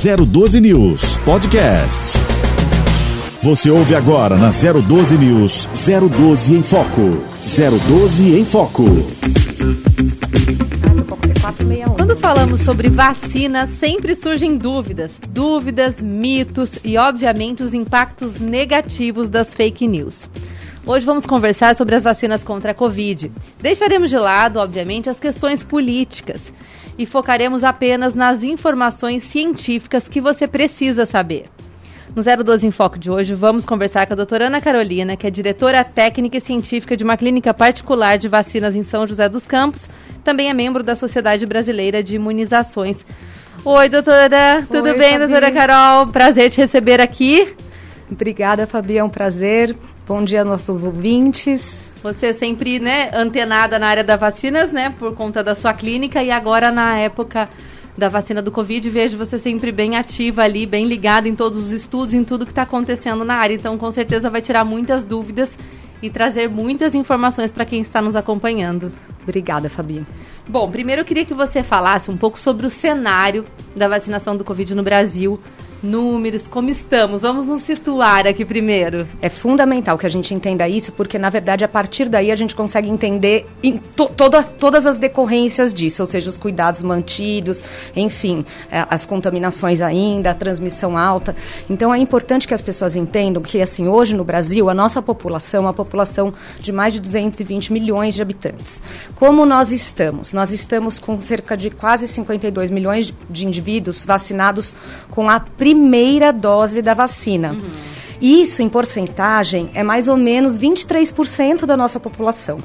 012 News Podcast. Você ouve agora na 012 News 012 em Foco. 012 em Foco. Quando falamos sobre vacina, sempre surgem dúvidas, dúvidas, mitos e, obviamente, os impactos negativos das fake news. Hoje vamos conversar sobre as vacinas contra a Covid. Deixaremos de lado, obviamente, as questões políticas e focaremos apenas nas informações científicas que você precisa saber. No 012 em Foco de hoje, vamos conversar com a doutora Ana Carolina, que é diretora técnica e científica de uma clínica particular de vacinas em São José dos Campos, também é membro da Sociedade Brasileira de Imunizações. Oi, doutora, tudo Oi, bem, Fabi. doutora Carol? Prazer te receber aqui. Obrigada, Fabi, é um prazer. Bom dia, nossos ouvintes. Você é sempre, né, antenada na área das vacinas, né, por conta da sua clínica e agora na época da vacina do Covid, vejo você sempre bem ativa ali, bem ligada em todos os estudos, em tudo que está acontecendo na área. Então, com certeza vai tirar muitas dúvidas e trazer muitas informações para quem está nos acompanhando. Obrigada, Fabi. Bom, primeiro eu queria que você falasse um pouco sobre o cenário da vacinação do Covid no Brasil. Números, como estamos? Vamos nos situar aqui primeiro. É fundamental que a gente entenda isso, porque na verdade a partir daí a gente consegue entender to toda, todas as decorrências disso, ou seja, os cuidados mantidos, enfim, é, as contaminações ainda, a transmissão alta. Então é importante que as pessoas entendam que assim hoje no Brasil a nossa população é uma população de mais de 220 milhões de habitantes. Como nós estamos? Nós estamos com cerca de quase 52 milhões de indivíduos vacinados com a primeira dose da vacina. Isso, em porcentagem, é mais ou menos 23% da nossa população.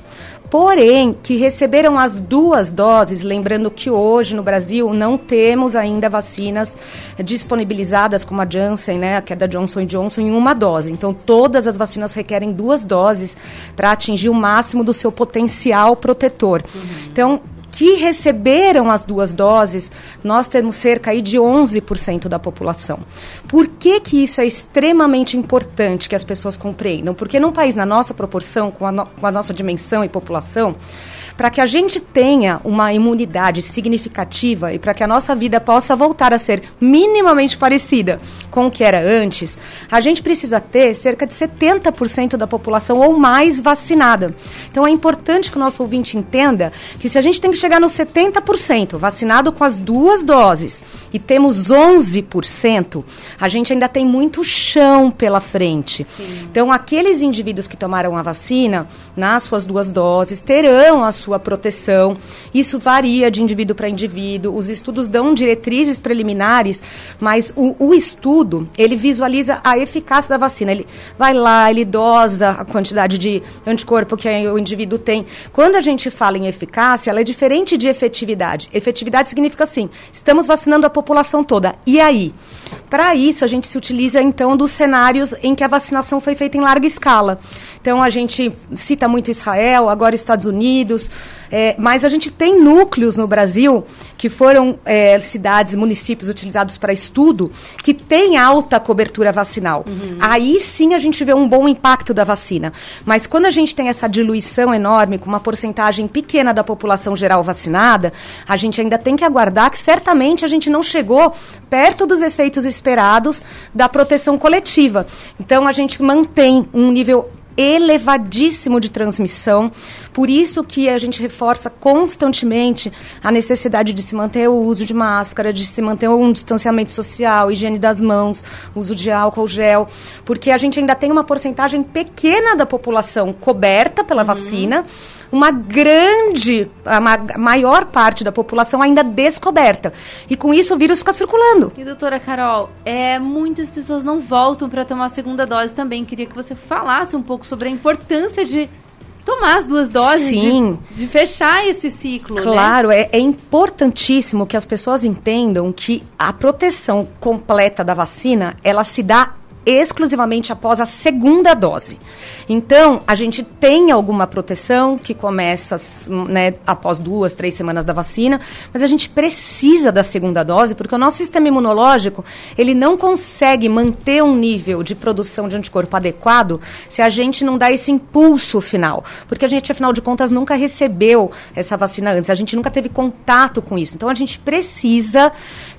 Porém, que receberam as duas doses, lembrando que hoje no Brasil não temos ainda vacinas disponibilizadas como a Janssen, né, que é da Johnson Johnson, em uma dose. Então, todas as vacinas requerem duas doses para atingir o máximo do seu potencial protetor. Então, que receberam as duas doses, nós temos cerca aí de 11% da população. Por que, que isso é extremamente importante que as pessoas compreendam? Porque num país na nossa proporção, com a, no- com a nossa dimensão e população, para que a gente tenha uma imunidade significativa e para que a nossa vida possa voltar a ser minimamente parecida com o que era antes, a gente precisa ter cerca de 70% da população ou mais vacinada. Então é importante que o nosso ouvinte entenda que se a gente tem que chegar nos 70% vacinado com as duas doses e temos 11%, a gente ainda tem muito chão pela frente. Então aqueles indivíduos que tomaram a vacina nas suas duas doses terão a sua proteção. Isso varia de indivíduo para indivíduo. Os estudos dão diretrizes preliminares, mas o, o estudo ele visualiza a eficácia da vacina. Ele vai lá, ele dosa a quantidade de anticorpo que o indivíduo tem. Quando a gente fala em eficácia, ela é diferente de efetividade. Efetividade significa assim: estamos vacinando a população toda. E aí? Para isso, a gente se utiliza então dos cenários em que a vacinação foi feita em larga escala. Então, a gente cita muito Israel, agora Estados Unidos, é, mas a gente tem núcleos no Brasil que foram é, cidades, municípios utilizados para estudo que têm alta cobertura vacinal. Aí sim a gente vê um bom impacto da vacina. Mas quando a gente tem essa diluição enorme, com uma porcentagem pequena da população geral vacinada, a gente ainda tem que aguardar que certamente a gente não chegou perto dos efeitos esperados da proteção coletiva. Então a gente mantém um nível elevadíssimo de transmissão. Por isso que a gente reforça constantemente a necessidade de se manter o uso de máscara, de se manter um distanciamento social, higiene das mãos, uso de álcool gel, porque a gente ainda tem uma porcentagem pequena da população coberta pela vacina, uma grande, a ma- maior parte da população ainda descoberta. E com isso o vírus fica circulando. E doutora Carol, é, muitas pessoas não voltam para tomar a segunda dose também. Queria que você falasse um pouco sobre a importância de tomar as duas doses, de- Sim. De, fechar esse ciclo, né? Claro, é, é importantíssimo que as pessoas entendam que a proteção completa da vacina, ela se dá exclusivamente após a segunda dose. Então, a gente tem alguma proteção que começa né, após duas, três semanas da vacina, mas a gente precisa da segunda dose porque o nosso sistema imunológico ele não consegue manter um nível de produção de anticorpo adequado se a gente não dá esse impulso final, porque a gente afinal de contas nunca recebeu essa vacina antes, a gente nunca teve contato com isso. Então, a gente precisa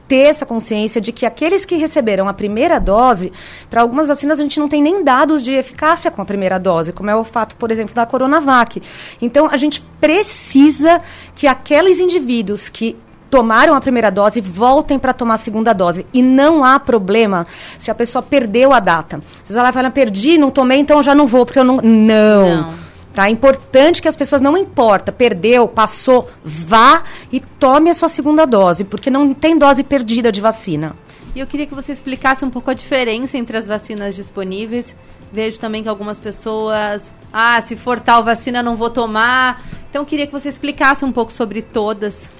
ter essa consciência de que aqueles que receberam a primeira dose, para algumas vacinas a gente não tem nem dados de eficácia com a primeira dose, como é o fato, por exemplo, da Coronavac. Então, a gente precisa que aqueles indivíduos que tomaram a primeira dose voltem para tomar a segunda dose. E não há problema se a pessoa perdeu a data. Se ela fala, perdi, não tomei, então já não vou, porque eu não. Não. não. Tá? É importante que as pessoas não importa, perdeu, passou, vá e tome a sua segunda dose, porque não tem dose perdida de vacina. E eu queria que você explicasse um pouco a diferença entre as vacinas disponíveis. Vejo também que algumas pessoas, ah, se for tal vacina não vou tomar. Então queria que você explicasse um pouco sobre todas.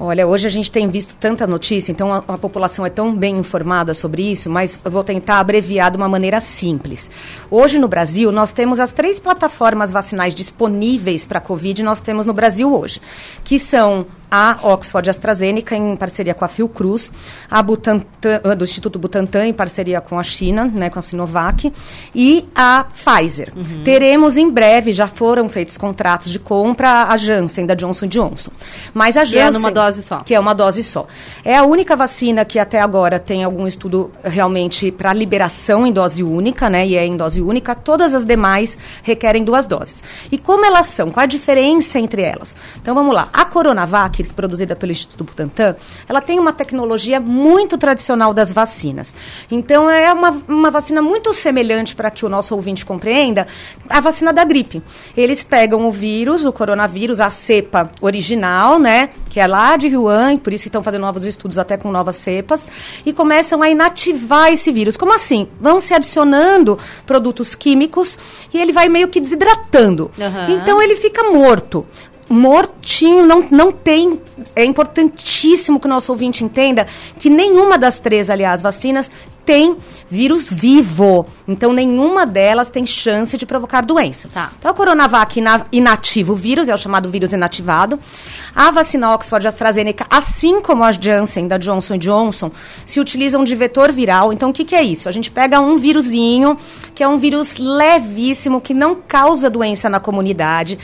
Olha, hoje a gente tem visto tanta notícia, então a, a, população é tão bem informada sobre isso, mas eu vou tentar abreviar de uma maneira simples. Hoje no Brasil, nós temos as três plataformas vacinais disponíveis para a Covid, nós temos no Brasil hoje, que são a Oxford AstraZeneca em parceria com a Fiocruz, a Butantan, do Instituto Butantan em parceria com a China, né, com a Sinovac, e a Pfizer. Uhum. Teremos em breve, já foram feitos contratos de compra, a Janssen, da Johnson Johnson. Mas a Janssen... Que é uma dose só. Que é uma dose só. É a única vacina que até agora tem algum estudo realmente para liberação em dose única, né, e é em dose única. Todas as demais requerem duas doses. E como elas são? Qual a diferença entre elas? Então vamos lá. A Coronavac produzida pelo Instituto Butantan, ela tem uma tecnologia muito tradicional das vacinas. Então, é uma, uma vacina muito semelhante, para que o nosso ouvinte compreenda, a vacina da gripe. Eles pegam o vírus, o coronavírus, a cepa original, né, que é lá de Wuhan, por isso estão fazendo novos estudos até com novas cepas, e começam a inativar esse vírus. Como assim? Vão se adicionando produtos químicos e ele vai meio que desidratando. Uhum. Então, ele fica morto mortinho, não, não tem. É importantíssimo que o nosso ouvinte entenda que nenhuma das três, aliás, vacinas tem vírus vivo. Então, nenhuma delas tem chance de provocar doença. Tá. Então, a Coronavac inativa o vírus, é o chamado vírus inativado. A vacina Oxford AstraZeneca, assim como a Janssen, da Johnson Johnson, se utilizam de vetor viral. Então, o que, que é isso? A gente pega um vírusinho, que é um vírus levíssimo, que não causa doença na comunidade.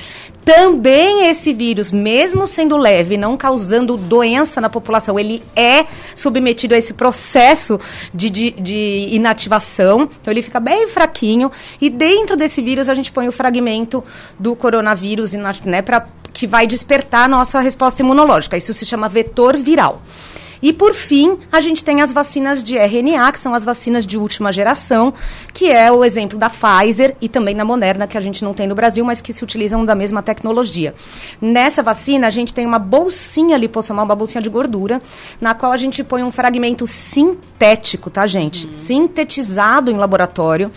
Também esse vírus, mesmo sendo leve, não causando doença na população, ele é submetido a esse processo de, de de inativação, então ele fica bem fraquinho. E dentro desse vírus a gente põe o fragmento do coronavírus, né, para que vai despertar a nossa resposta imunológica. Isso se chama vetor viral. E por fim, a gente tem as vacinas de RNA, que são as vacinas de última geração, que é o exemplo da Pfizer e também da Moderna, que a gente não tem no Brasil, mas que se utilizam da mesma tecnologia. Nessa vacina, a gente tem uma bolsinha lipossomal, uma bolsinha de gordura, na qual a gente põe um fragmento sintético, tá, gente? Uhum. Sintetizado em laboratório,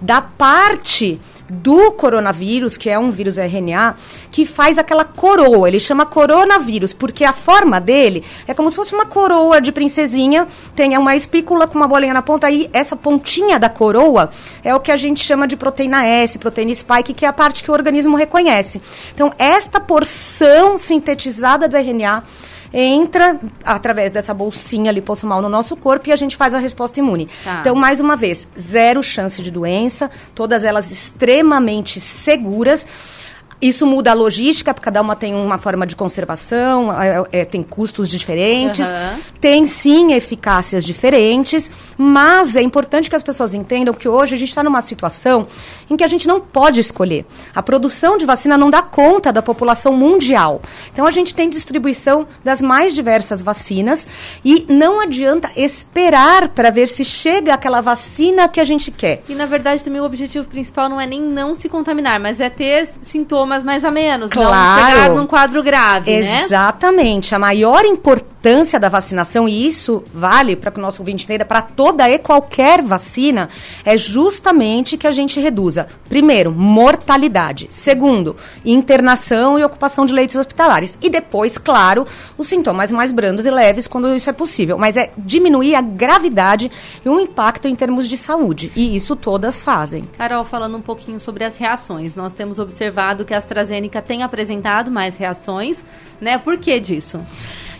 da parte do coronavírus, que é um vírus RNA, que faz aquela coroa. Ele chama coronavírus, porque a forma dele é como se fosse uma coroa de princesinha, tem uma espícula com uma bolinha na ponta, e essa pontinha da coroa é o que a gente chama de proteína S, proteína spike, que é a parte que o organismo reconhece. Então, esta porção sintetizada do RNA entra através dessa bolsinha lipossomal no nosso corpo e a gente faz a resposta imune. Tá. Então, mais uma vez, zero chance de doença, todas elas extremamente seguras. Isso muda a logística, porque cada uma tem uma forma de conservação, é, é, tem custos diferentes, uhum. tem sim eficácias diferentes, mas é importante que as pessoas entendam que hoje a gente está numa situação em que a gente não pode escolher. A produção de vacina não dá conta da população mundial. Então a gente tem distribuição das mais diversas vacinas e não adianta esperar para ver se chega aquela vacina que a gente quer. E na verdade também o objetivo principal não é nem não se contaminar, mas é ter sintomas sintomas mais a menos, claro. não pegar num quadro grave, Exatamente. né? Exatamente. A maior importância da vacinação, e isso vale para que o nosso ouvinte entenda, para toda e qualquer vacina, é justamente que a gente reduza, primeiro, mortalidade. Segundo, internação e ocupação de leitos hospitalares. E depois, claro, os sintomas mais brandos e leves quando isso é possível. Mas é diminuir a gravidade e o impacto em termos de saúde. E isso todas fazem. Carol, falando um pouquinho sobre as reações, nós temos observado que a AstraZeneca tem apresentado mais reações, né? Por que disso?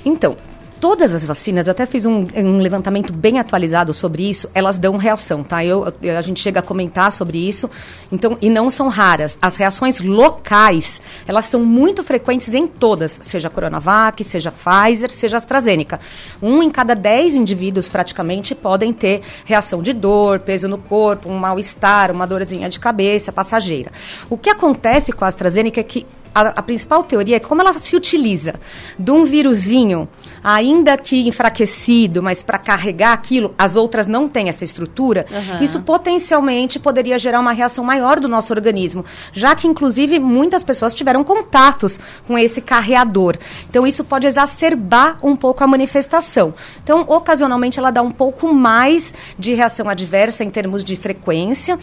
Então, todas as vacinas, até fiz um, um, levantamento bem atualizado sobre isso, elas dão reação, tá? Eu, a gente chega a comentar sobre isso, então, e não são raras. As reações locais, elas são muito frequentes em todas, seja Coronavac, seja Pfizer, seja AstraZeneca. Um em cada dez indivíduos, praticamente, podem ter reação de dor, peso no corpo, um mal-estar, uma dorzinha de cabeça passageira. O que acontece com a AstraZeneca é que a, a, principal teoria é como ela se utiliza de um vírusinho, ainda que enfraquecido, mas para carregar aquilo, as outras não têm essa estrutura, uhum. isso potencialmente poderia gerar uma reação maior do nosso organismo, já que, inclusive, muitas pessoas tiveram contatos com esse carreador. Então, isso pode exacerbar um pouco a manifestação. Então, ocasionalmente, ela dá um pouco mais de reação adversa em termos de frequência,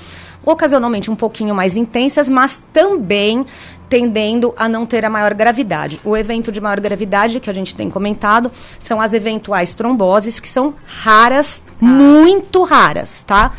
ocasionalmente um pouquinho mais intensas, mas também tendendo a não ter a maior gravidade. O evento de maior gravidade que a gente tem comentado são as eventuais tromboses, que são raras, ah. muito raras, tá?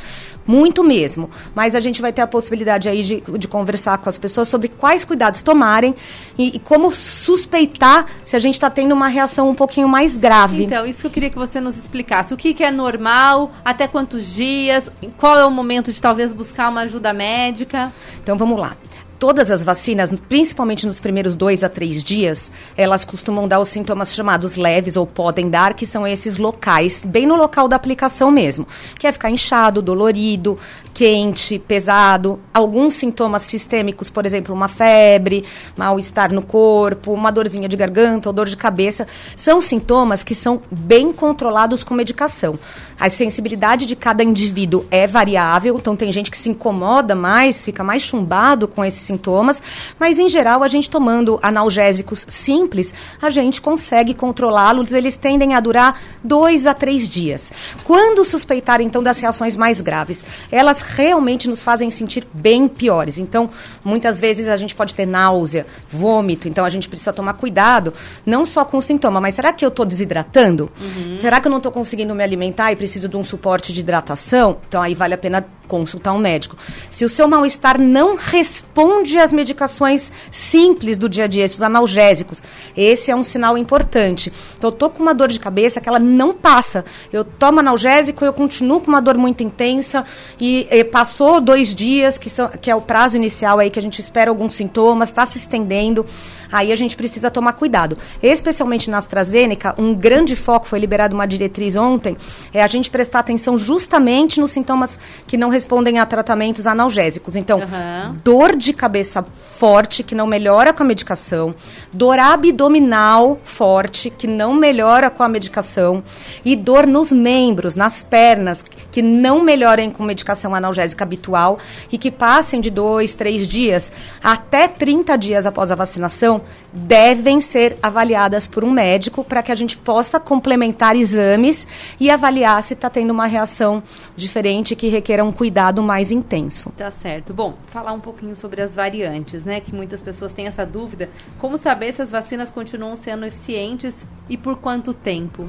Muito mesmo. Mas a gente vai ter a possibilidade aí de, de conversar com as pessoas sobre quais cuidados tomarem e, e como suspeitar se a gente está tendo uma reação um pouquinho mais grave. Então, isso que eu queria que você nos explicasse. O que, que é normal, até quantos dias, qual é o momento de talvez buscar uma ajuda médica? Então, vamos lá todas as vacinas, principalmente nos primeiros dois a três dias, elas costumam dar os sintomas chamados leves ou podem dar, que são esses locais, bem no local da aplicação mesmo, que é ficar inchado, dolorido, quente, pesado, alguns sintomas sistêmicos, por exemplo, uma febre, mal-estar no corpo, uma dorzinha de garganta ou dor de cabeça, são sintomas que são bem controlados com medicação. A sensibilidade de cada indivíduo é variável, então tem gente que se incomoda mais, fica mais chumbado com esses sintomas, mas em geral a gente tomando analgésicos simples, a gente consegue controlá-los, eles tendem a durar dois a três dias. Quando suspeitar então das reações mais graves, elas realmente nos fazem sentir bem piores. Então, muitas vezes a gente pode ter náusea, vômito, então a gente precisa tomar cuidado, não só com o sintoma, mas será que eu estou desidratando? Uhum. Será que eu não estou conseguindo me alimentar e preciso de um suporte de hidratação? Então, aí vale a pena consultar um médico. Se o seu mal-estar não responde às medicações simples do dia a dia, os analgésicos, esse é um sinal importante. Então, eu tô com uma dor de cabeça que ela não passa. Eu tomo analgésico, eu continuo com uma dor muito intensa e, e passou dois dias, que, são, que é o prazo inicial aí que a gente espera alguns sintomas, está se estendendo. Aí a gente precisa tomar cuidado. Especialmente na AstraZeneca, um grande foco, foi liberado uma diretriz ontem, é a gente prestar atenção justamente nos sintomas que não respondem a tratamentos analgésicos. Então, uhum. dor de cabeça forte, que não melhora com a medicação, dor abdominal forte, que não melhora com a medicação, e dor nos membros, nas pernas, que não melhorem com medicação analgésica habitual e que passem de dois, três dias até 30 dias após a vacinação, devem ser avaliadas por um médico para que a gente possa complementar exames e avaliar se está tendo uma reação diferente que requer um cuidado mais intenso. Tá certo. Bom, falar um pouquinho sobre as variantes, né? Que muitas pessoas têm essa dúvida. Como saber se as vacinas continuam sendo eficientes e por quanto tempo?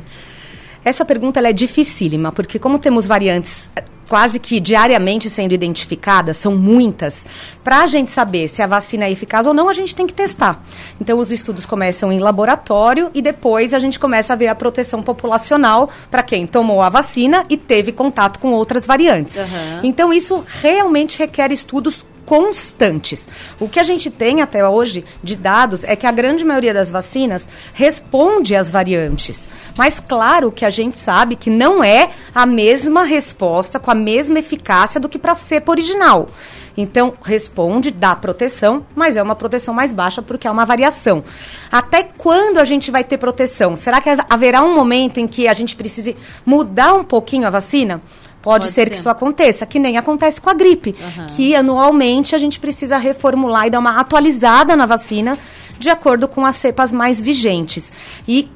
Essa pergunta é dificílima, porque como temos variantes quase que diariamente sendo identificadas, são muitas. Para a gente saber se a vacina é eficaz ou não, a gente tem que testar. Então, os estudos começam em laboratório e depois a gente começa a ver a proteção populacional para quem tomou a vacina e teve contato com outras variantes. Uhum. Então, isso realmente requer estudos constantes. O que a gente tem até hoje de dados é que a grande maioria das vacinas responde às variantes. Mas claro que a gente sabe que não é a mesma resposta com a mesma eficácia do que para a cepa original. Então, responde, dá proteção, mas é uma proteção mais baixa porque é uma variação. Até quando a gente vai ter proteção? Será que haverá um momento em que a gente precise mudar um pouquinho a vacina? Pode, Pode ser, ser, que isso aconteça, que nem acontece com a gripe, uhum. que anualmente a gente precisa reformular e dar uma atualizada na vacina de acordo com as cepas mais vigentes. E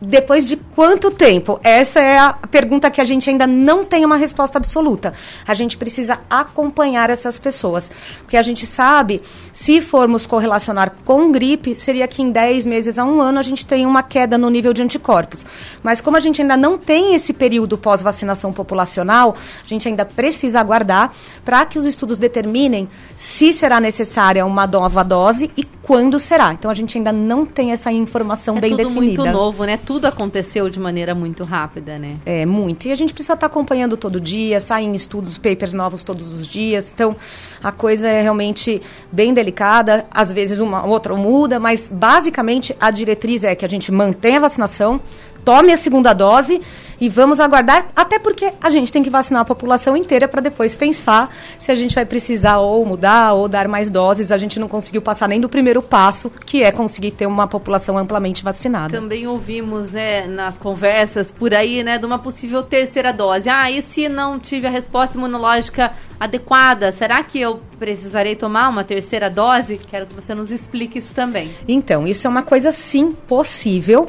depois de quanto tempo? Essa é a pergunta que a gente ainda não tem uma resposta absoluta. A gente precisa acompanhar essas pessoas. Porque a gente sabe, se formos correlacionar com gripe, seria que em 10 meses a um ano a gente tem uma queda no nível de anticorpos. Mas como a gente ainda não tem esse período pós-vacinação populacional, a gente ainda precisa aguardar para que os estudos determinem se será necessária uma nova dose e quando será. Então a gente ainda não tem essa informação é bem tudo definida. muito novo, né? Tudo aconteceu de maneira muito rápida, né? É, muito. E a gente precisa estar acompanhando todo dia, saem estudos, papers novos todos os dias. Então, a coisa é realmente bem delicada. Às vezes uma outra muda, mas basicamente a diretriz é que a gente mantenha a vacinação, tome a segunda dose e vamos aguardar, até porque a gente tem que vacinar a população inteira para depois pensar se a gente vai precisar ou mudar ou dar mais doses. A gente não conseguiu passar nem do primeiro passo, que é conseguir ter uma população amplamente vacinada. Também ouvimos, né, nas conversas por aí, né, de uma possível terceira dose. Ah, e se não tive a resposta imunológica adequada, será que eu precisarei tomar uma terceira dose? Quero que você nos explique isso também. Então, isso é uma coisa sim possível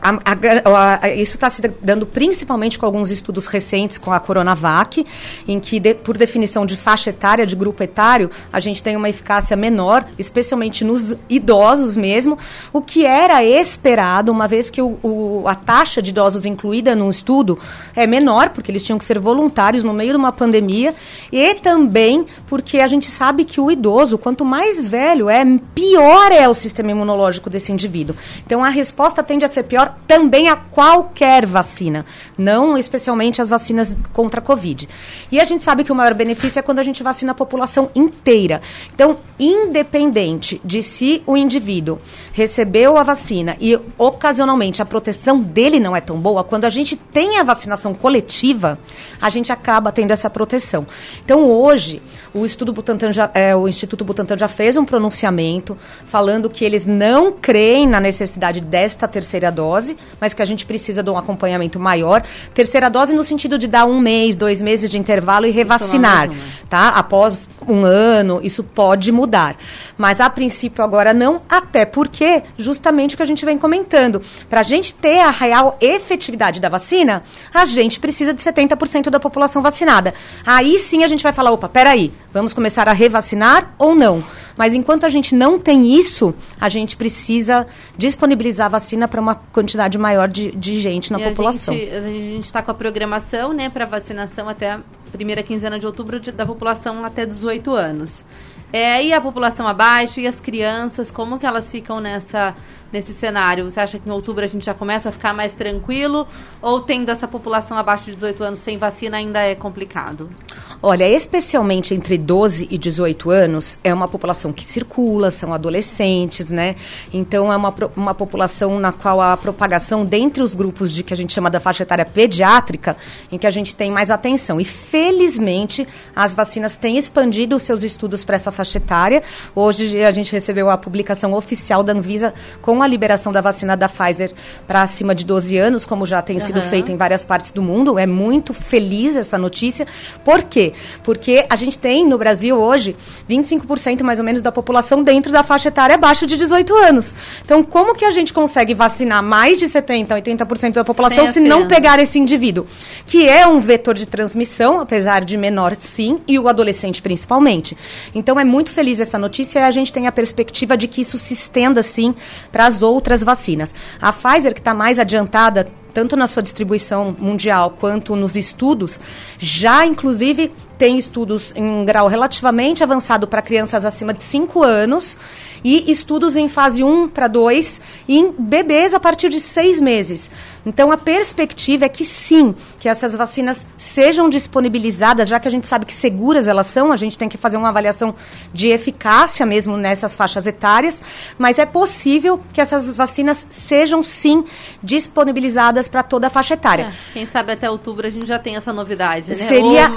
a, a, a, isso está se dando principalmente com alguns estudos recentes com a Coronavac, em que, de, por definição de faixa etária, de grupo etário, a gente tem uma eficácia menor, especialmente nos idosos mesmo, o que era esperado, uma vez que o, o, a taxa de idosos incluída no estudo é menor, porque eles tinham que ser voluntários no meio de uma pandemia, e também porque a gente sabe que o idoso, quanto mais velho é, pior é o sistema imunológico desse indivíduo. Então a resposta tende a ser pior também a qualquer vacina, não especialmente as vacinas contra a Covid. E a gente sabe que o maior benefício é quando a gente vacina a população inteira. Então, independente de se o indivíduo recebeu a vacina e ocasionalmente a proteção dele não é tão boa, quando a gente tem a vacinação coletiva, a gente acaba tendo essa proteção. Então, hoje, o estudo Butantan já, é, o Instituto Butantan já fez um pronunciamento falando que eles não creem na necessidade desta terceira dose dose, mas que a gente precisa de um acompanhamento maior. Terceira dose no sentido de dar um mês, dois meses de intervalo e revacinar, tá? Após um ano, isso pode mudar. Mas a princípio agora não, até porque justamente o que a gente vem comentando. Para a gente ter a real efetividade da vacina, a gente precisa de 70% da população vacinada. Aí sim a gente vai falar, opa, peraí, vamos começar a revacinar ou não? Mas enquanto a gente não tem isso, a gente precisa disponibilizar a vacina para uma quantidade maior de, de gente na e população. A gente está com a programação né, para vacinação até a primeira quinzena de outubro de, da população até 18 anos. É, e a população abaixo e as crianças, como que elas ficam nessa nesse cenário? Você acha que em outubro a gente já começa a ficar mais tranquilo? Ou tendo essa população abaixo de 18 anos sem vacina ainda é complicado? Olha, especialmente entre 12 e 18 anos, é uma população que circula, são adolescentes, né? Então é uma, uma população na qual a propagação dentre os grupos de que a gente chama da faixa etária pediátrica, em que a gente tem mais atenção. E felizmente as vacinas têm expandido os seus estudos para essa faixa etária. Hoje a gente recebeu a publicação oficial da Anvisa com a liberação da vacina da Pfizer para acima de 12 anos, como já tem uhum. sido feito em várias partes do mundo. É muito feliz essa notícia. Por quê? Porque a gente tem no Brasil hoje 25% mais ou menos da população dentro da faixa etária abaixo de 18 anos. Então, como que a gente consegue vacinar mais de 70, 80% da população se não pegar esse indivíduo? Que é um vetor de transmissão, apesar de menor sim, e o adolescente principalmente. Então, é muito feliz essa notícia e a gente tem a perspectiva de que isso se estenda sim para as outras vacinas. A Pfizer, que está mais adiantada, tanto na sua distribuição mundial quanto nos estudos, já inclusive tem estudos em grau relativamente avançado para crianças acima de 5 anos e estudos em fase 1 para 2 em bebês a partir de seis meses. Então, a perspectiva é que sim, que essas vacinas sejam disponibilizadas, já que a gente sabe que seguras elas são, a gente tem que fazer uma avaliação de eficácia mesmo nessas faixas etárias, mas é possível que essas vacinas sejam sim disponibilizadas para toda a faixa etária. É, quem sabe até outubro a gente já tem essa novidade, né? Seria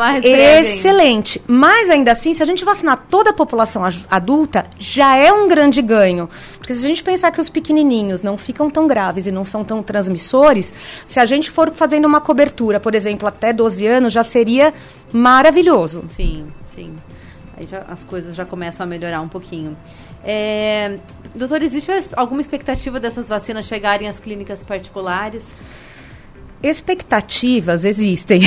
excelente. Mas ainda assim, se a gente vacinar toda a população adulta, já é um grande ganho. Porque se a gente pensar que os pequenininhos não ficam tão graves e não são tão transmissores, se a gente for fazendo uma cobertura, por exemplo, até 12 anos, já seria maravilhoso. Sim, sim. Aí já, as coisas já começam a melhorar um pouquinho. É, doutor, existe alguma expectativa dessas vacinas chegarem às clínicas particulares? Expectativas existem.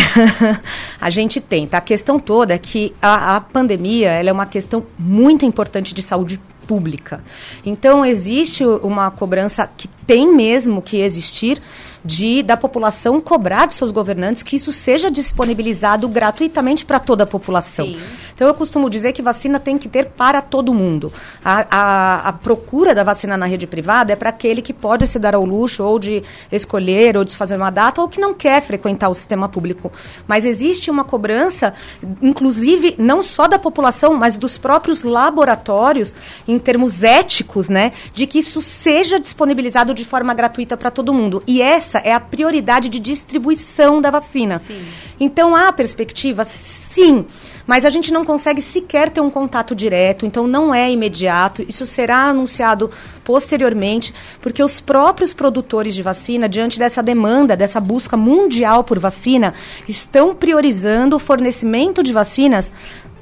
a gente tenta. A questão toda é que a, a pandemia é uma questão muito importante de saúde pública. Então, existe uma cobrança que tem mesmo que existir de da população cobrar dos seus governantes que isso seja disponibilizado gratuitamente para toda a população. Sim. Então eu costumo dizer que vacina tem que ter para todo mundo. A, a, a procura da vacina na rede privada é para aquele que pode se dar ao luxo ou de escolher ou de fazer uma data ou que não quer frequentar o sistema público. Mas existe uma cobrança, inclusive não só da população, mas dos próprios laboratórios, em termos éticos, né, de que isso seja disponibilizado de forma gratuita para todo mundo. E essa é a prioridade de distribuição da vacina. Sim. Então há perspectiva, sim. Mas a gente não consegue sequer ter um contato direto, então não é imediato. Isso será anunciado posteriormente, porque os próprios produtores de vacina, diante dessa demanda, dessa busca mundial por vacina, estão priorizando o fornecimento de vacinas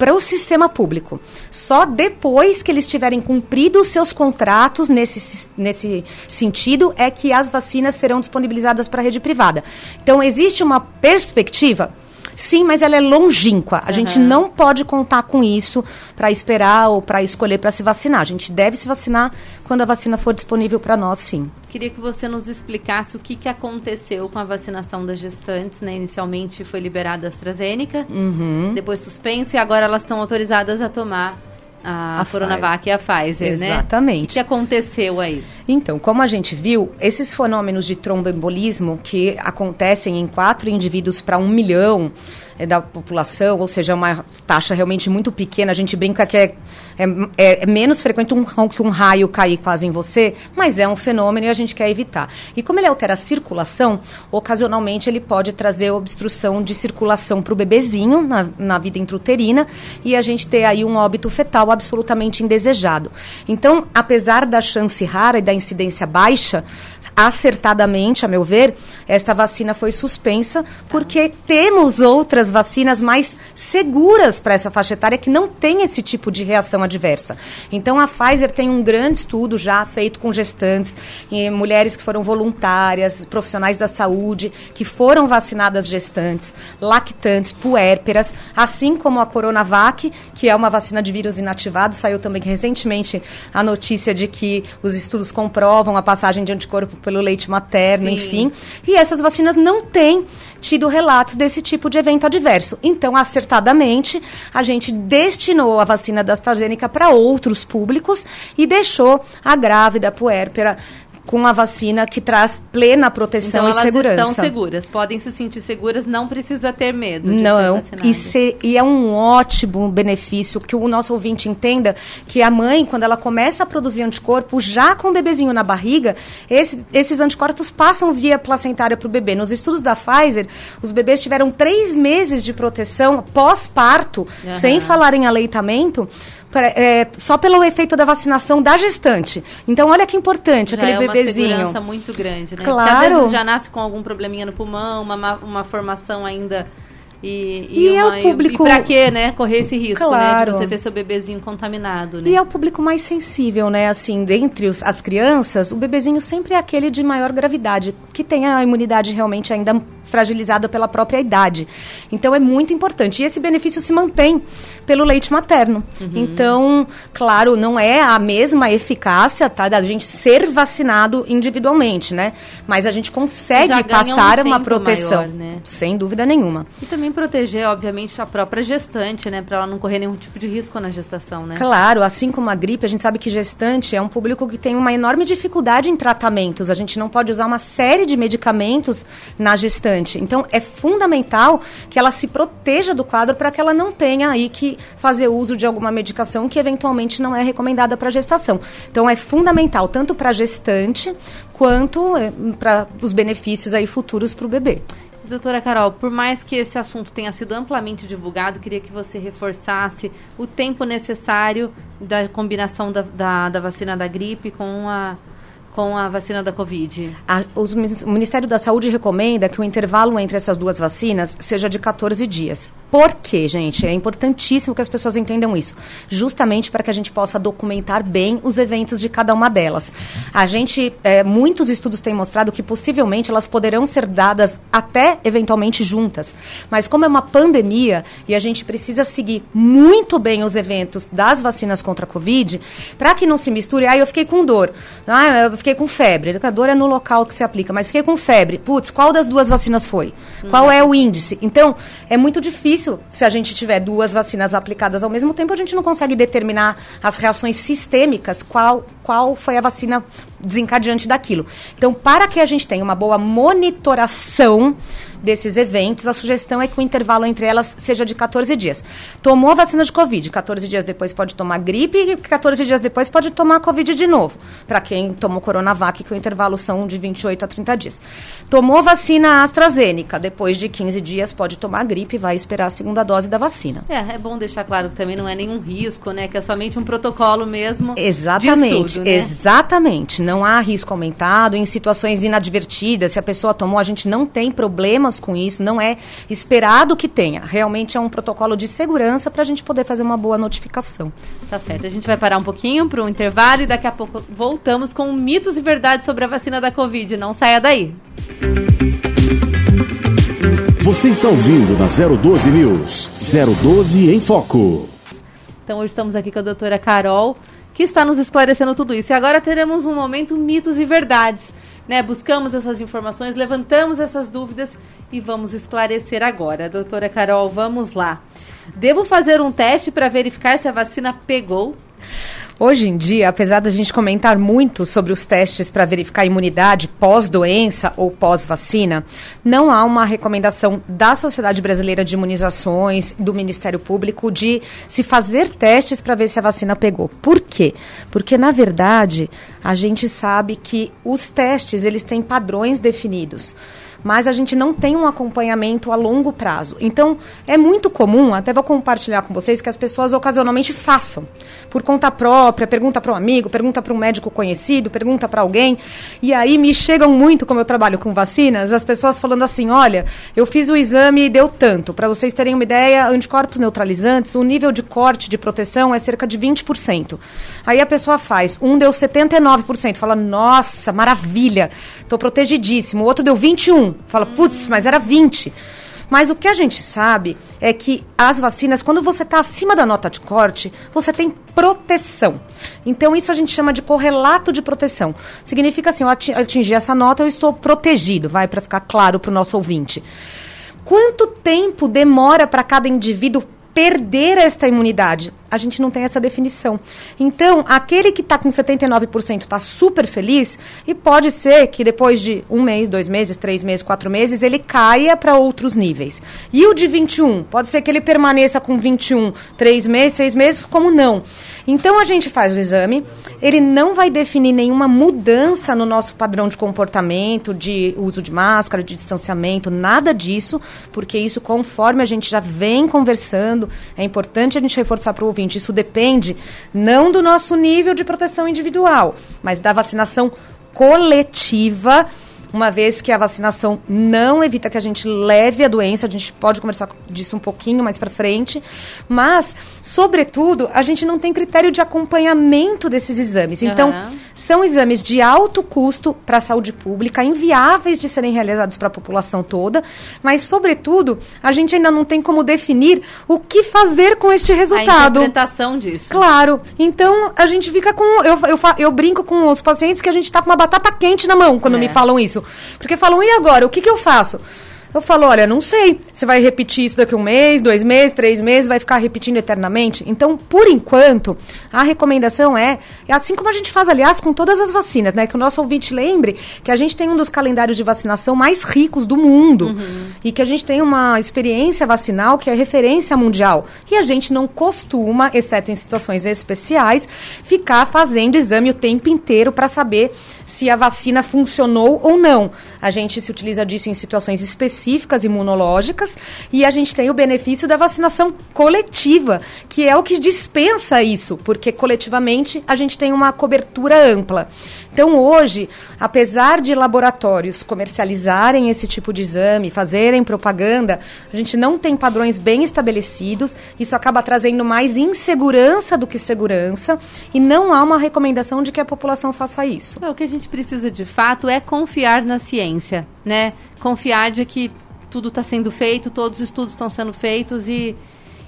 para o sistema público. Só depois que eles tiverem cumprido os seus contratos nesse, nesse sentido é que as vacinas serão disponibilizadas para a rede privada. Então, existe uma perspectiva Sim, mas ela é longínqua. A uhum. gente não pode contar com isso para esperar ou para escolher para se vacinar. A gente deve se vacinar quando a vacina for disponível para nós, sim. Queria que você nos explicasse o que, que aconteceu com a vacinação das gestantes, né? Inicialmente foi liberada a AstraZeneca, uhum. depois suspensa e agora elas estão autorizadas a tomar a, a Coronavac Pfizer. e a Pfizer, Exatamente. né? Exatamente. O que aconteceu aí? Então, como a gente viu, esses fenômenos de tromboembolismo que acontecem em quatro indivíduos para um milhão é, da população, ou seja, uma taxa realmente muito pequena, a gente brinca que é, é, é, é menos frequente um, que um raio cair quase em você, mas é um fenômeno e a gente quer evitar. E como ele altera a circulação, ocasionalmente ele pode trazer obstrução de circulação para o bebezinho na, na vida intrauterina e a gente ter aí um óbito fetal absolutamente indesejado. Então, apesar da chance rara e da incidência baixa, acertadamente, a meu ver, esta vacina foi suspensa porque temos outras vacinas mais seguras para essa faixa etária que não tem esse tipo de reação adversa. Então a Pfizer tem um grande estudo já feito com gestantes, mulheres que foram voluntárias, profissionais da saúde que foram vacinadas gestantes, lactantes, puérperas, assim como a Coronavac, que é uma vacina de vírus inativado, saiu também recentemente a notícia de que os estudos comprovam a passagem de anticorpo pelo leite materno, Sim. enfim. E essas vacinas não têm tido relatos desse tipo de evento adverso. Então, acertadamente, a gente destinou a vacina da AstraZeneca para outros públicos e deixou a grávida, a puérpera, com a vacina que traz plena proteção então, e segurança. Elas estão seguras, podem se sentir seguras, não precisa ter medo de não, ser e, se, e é um ótimo benefício que o nosso ouvinte entenda que a mãe, quando ela começa a produzir anticorpo, já com o bebezinho na barriga, esse, esses anticorpos passam via placentária para o bebê. Nos estudos da Pfizer, os bebês tiveram três meses de proteção pós-parto, uhum. sem falar em aleitamento, é, só pelo efeito da vacinação da gestante. Então, olha que importante, já aquele é bebezinho. uma segurança muito grande, né? Claro. Porque às vezes já nasce com algum probleminha no pulmão, uma, uma formação ainda e, e, e uma, é o público. E, pra quê, né? Correr esse risco, claro. né? De você ter seu bebezinho contaminado, né? E é o público mais sensível, né? Assim, dentre os, as crianças, o bebezinho sempre é aquele de maior gravidade, que tem a imunidade realmente ainda fragilizada pela própria idade. Então é muito importante. E esse benefício se mantém pelo leite materno. Uhum. Então, claro, não é a mesma eficácia tá, da gente ser vacinado individualmente, né? Mas a gente consegue passar um uma proteção. Maior, né? Sem dúvida nenhuma. E também proteger, obviamente, a própria gestante, né? Para ela não correr nenhum tipo de risco na gestação, né? Claro, assim como a gripe, a gente sabe que gestante é um público que tem uma enorme dificuldade em tratamentos. A gente não pode usar uma série de medicamentos na gestante. Então, é fundamental que ela se proteja do quadro para que ela não tenha aí que fazer uso de alguma medicação que eventualmente não é recomendada para gestação. Então, é fundamental tanto para a gestante quanto eh, para os benefícios aí futuros para o bebê. Doutora Carol, por mais que esse assunto tenha sido amplamente divulgado, queria que você reforçasse o tempo necessário da combinação da, da, da vacina da gripe com a com a vacina da Covid? A, os, o Ministério da Saúde recomenda que o intervalo entre essas duas vacinas seja de 14 dias. Por quê, gente? É importantíssimo que as pessoas entendam isso. Justamente para que a gente possa documentar bem os eventos de cada uma delas. A gente, é, muitos estudos têm mostrado que possivelmente elas poderão ser dadas até eventualmente juntas. Mas como é uma pandemia e a gente precisa seguir muito bem os eventos das vacinas contra a Covid, para que não se misture, ah, eu fiquei com dor. Ah, eu fiquei com febre. A dor é no local que se aplica, mas fiquei com febre. Putz, qual das duas vacinas foi? Qual é o índice? Então, é muito difícil, se a gente tiver duas vacinas aplicadas ao mesmo tempo, a gente não consegue determinar as reações sistêmicas, qual, qual foi a vacina desencadeante daquilo. Então, para que a gente tenha uma boa monitoração desses eventos, a sugestão é que o intervalo entre elas seja de 14 dias. Tomou a vacina de Covid, 14 dias depois pode tomar gripe e 14 dias depois pode tomar Covid de novo. Para quem tomou Coronavac, que o intervalo são de 28 a 30 dias. Tomou vacina AstraZeneca, depois de 15 dias pode tomar gripe e vai esperar a segunda dose da vacina. É, é bom deixar claro que também não é nenhum risco, né? Que é somente um protocolo mesmo. Exatamente, estudo, né? exatamente. Não há risco aumentado em situações inadvertidas. Se a pessoa tomou, a gente não tem problemas com isso, não é esperado que tenha. Realmente é um protocolo de segurança para a gente poder fazer uma boa notificação. Tá certo. A gente vai parar um pouquinho para um intervalo e daqui a pouco voltamos com mitos e verdades sobre a vacina da Covid. Não saia daí. Você está ouvindo na 012 News. 012 em Foco. Então hoje estamos aqui com a doutora Carol, que está nos esclarecendo tudo isso. E agora teremos um momento mitos e verdades. Né? Buscamos essas informações, levantamos essas dúvidas e vamos esclarecer agora. Doutora Carol, vamos lá. Devo fazer um teste para verificar se a vacina pegou? Hoje em dia, apesar da gente comentar muito sobre os testes para verificar a imunidade pós-doença ou pós-vacina, não há uma recomendação da Sociedade Brasileira de Imunizações, do Ministério Público, de se fazer testes para ver se a vacina pegou. Por quê? Porque, na verdade, a gente sabe que os testes eles têm padrões definidos mas a gente não tem um acompanhamento a longo prazo. Então, é muito comum, até vou compartilhar com vocês, que as pessoas ocasionalmente façam, por conta própria, pergunta para um amigo, pergunta para um médico conhecido, pergunta para alguém, e aí me chegam muito, como eu trabalho com vacinas, as pessoas falando assim: olha, eu fiz o exame e deu tanto. Para vocês terem uma ideia, anticorpos neutralizantes, o nível de corte de proteção é cerca de 20%. Aí a pessoa faz, um deu 79%, fala, nossa, maravilha, estou protegidíssimo. O outro deu 21%, fala, putz, mas era 20%. Mas o que a gente sabe é que as vacinas, quando você está acima da nota de corte, você tem proteção. Então, isso a gente chama de correlato de proteção. Significa assim, eu atingi essa nota, eu estou protegido, vai, para ficar claro para o nosso ouvinte. Quanto tempo demora para cada indivíduo perder esta imunidade? A gente não tem essa definição. Então, aquele que está com 79% está super feliz e pode ser que depois de um mês, dois meses, três meses, quatro meses, ele caia para outros níveis. E o de 21? Pode ser que ele permaneça com 21, três meses, seis meses, como não. Então, a gente faz o exame, ele não vai definir nenhuma mudança no nosso padrão de comportamento, de uso de máscara, de distanciamento, nada disso, porque isso, conforme a gente já vem conversando, é importante a gente reforçar para o ouvinte, isso depende não do nosso nível de proteção individual, mas da vacinação coletiva uma vez que a vacinação não evita que a gente leve a doença, a gente pode conversar disso um pouquinho mais para frente, mas, sobretudo, a gente não tem critério de acompanhamento desses exames. Então, uhum. São exames de alto custo para a saúde pública, inviáveis de serem realizados para a população toda, mas, sobretudo, a gente ainda não tem como definir o que fazer com este resultado. A interpretação disso. Claro. Então, a gente fica com. Eu, eu, eu brinco com os pacientes que a gente está com uma batata quente na mão quando é. me falam isso. Porque falam, e agora? O que, que eu faço? Eu falo, olha, não sei. Você vai repetir isso daqui um mês, dois meses, três meses, vai ficar repetindo eternamente? Então, por enquanto, a recomendação é, é assim como a gente faz, aliás, com todas as vacinas, né? Que o nosso ouvinte lembre que a gente tem um dos calendários de vacinação mais ricos do mundo. Uhum. E que a gente tem uma experiência vacinal que é referência mundial. E a gente não costuma, exceto em situações especiais, ficar fazendo exame o tempo inteiro para saber se a vacina funcionou ou não. A gente se utiliza disso em situações específicas imunológicas e a gente tem o benefício da vacinação coletiva, que é o que dispensa isso, porque coletivamente a gente tem uma cobertura ampla. Então, hoje, apesar de laboratórios comercializarem esse tipo de exame, fazerem propaganda, a gente não tem padrões bem estabelecidos, isso acaba trazendo mais insegurança do que segurança, e não há uma recomendação de que a população faça isso. É, o que a gente precisa de fato é confiar na ciência, né? Confiar de que tudo está sendo feito, todos os estudos estão sendo feitos e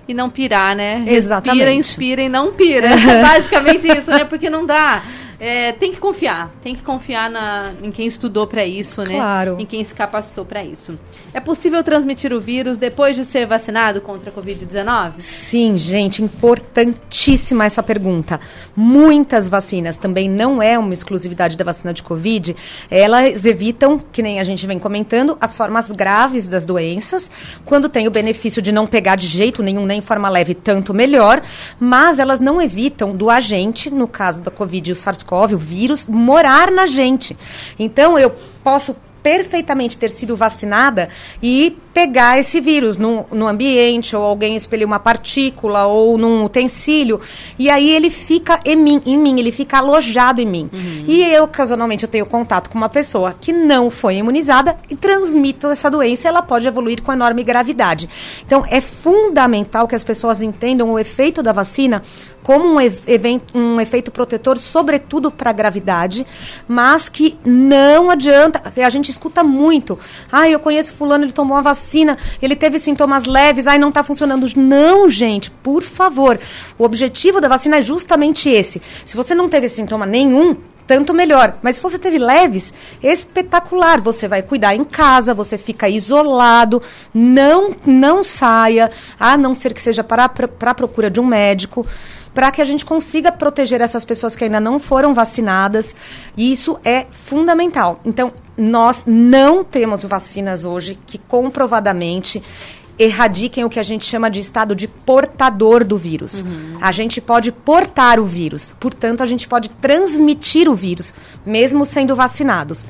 e não pirar, né? Exatamente. Respira, inspira e não pira. Basicamente isso, né? Porque não dá. É, tem que confiar, tem que confiar na, em quem estudou para isso, né? Claro. Em quem se capacitou para isso. É possível transmitir o vírus depois de ser vacinado contra a Covid-19? Sim, gente, importantíssima essa pergunta. Muitas vacinas, também não é uma exclusividade da vacina de Covid, elas evitam, que nem a gente vem comentando, as formas graves das doenças, quando tem o benefício de não pegar de jeito nenhum, nem forma leve, tanto melhor, mas elas não evitam do agente, no caso da Covid e o SARS-CoV, o vírus, morar na gente. Então, eu posso perfeitamente ter sido vacinada e pegar esse vírus no, no ambiente, ou alguém expelir uma partícula, ou num utensílio, e aí ele fica em mim, em mim ele fica alojado em mim. Uhum. E eu, ocasionalmente, eu tenho contato com uma pessoa que não foi imunizada e transmito essa doença, e ela pode evoluir com enorme gravidade. Então, é fundamental que as pessoas entendam o efeito da vacina como um, evento, um efeito protetor, sobretudo para a gravidade, mas que não adianta. A gente escuta muito. Ah, eu conheço fulano, ele tomou a vacina, ele teve sintomas leves, ai, não está funcionando. Não, gente, por favor. O objetivo da vacina é justamente esse. Se você não teve sintoma nenhum, tanto melhor. Mas se você teve leves, espetacular. Você vai cuidar em casa, você fica isolado, não não saia, a não ser que seja para a procura de um médico para que a gente consiga proteger essas pessoas que ainda não foram vacinadas. E isso é fundamental. Então, nós não temos vacinas hoje que comprovadamente erradiquem o que a gente chama de estado de portador do vírus. Uhum. A gente pode portar o vírus, portanto, a gente pode transmitir o vírus, mesmo sendo vacinados.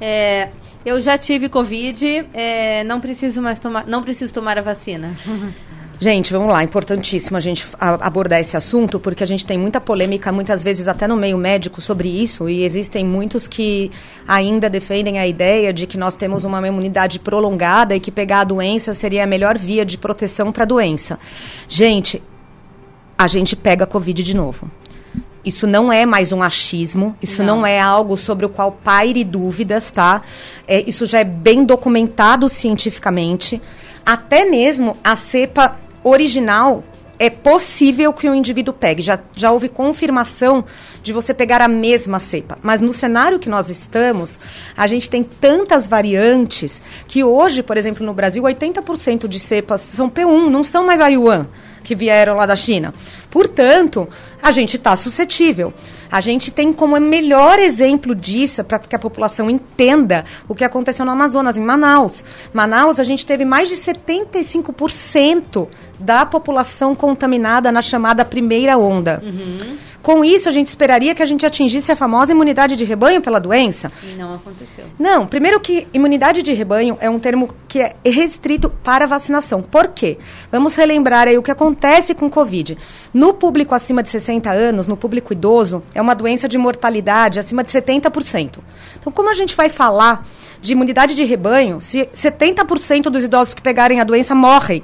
É, eu já tive Covid, é, não preciso mais tomar, não preciso tomar a vacina. Gente, vamos lá, importantíssimo a gente abordar esse assunto, porque a gente tem muita polêmica, muitas vezes até no meio médico, sobre isso, e existem muitos que ainda defendem a ideia de que nós temos uma imunidade prolongada e que pegar a doença seria a melhor via de proteção para a doença. Gente, a gente pega a Covid de novo. Isso não é mais um achismo, isso não, não é algo sobre o qual paire dúvidas, tá? É, isso já é bem documentado cientificamente. Até mesmo a cepa original é possível que o indivíduo pegue. Já, já houve confirmação de você pegar a mesma cepa. Mas no cenário que nós estamos, a gente tem tantas variantes que hoje, por exemplo, no Brasil, 80% de cepas são P1, não são mais a Yuan que vieram lá da China. Portanto, a gente está suscetível. A gente tem como melhor exemplo disso, para que a população entenda o que aconteceu no Amazonas, em Manaus. Manaus, a gente teve mais de 75% da população contaminada na chamada primeira onda. Uhum. Com isso, a gente esperaria que a gente atingisse a famosa imunidade de rebanho pela doença. E não aconteceu. Não, primeiro que imunidade de rebanho é um termo que é restrito para vacinação. Por quê? Vamos relembrar aí o que acontece com Covid. No público acima de 60 anos, no público idoso, é uma doença de mortalidade acima de 70%. Então, como a gente vai falar de imunidade de rebanho se 70% dos idosos que pegarem a doença morrem?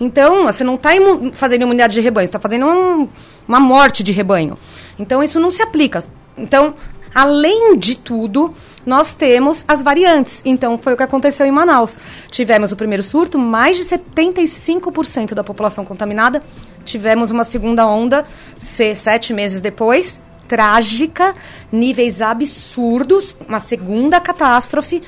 Então, você não está imu fazendo imunidade de rebanho, está fazendo um, uma morte de rebanho. Então, isso não se aplica. Então, além de tudo, nós temos as variantes. Então, foi o que aconteceu em Manaus. Tivemos o primeiro surto, mais de 75% da população contaminada. Tivemos uma segunda onda, sete meses depois, trágica, níveis absurdos, uma segunda catástrofe.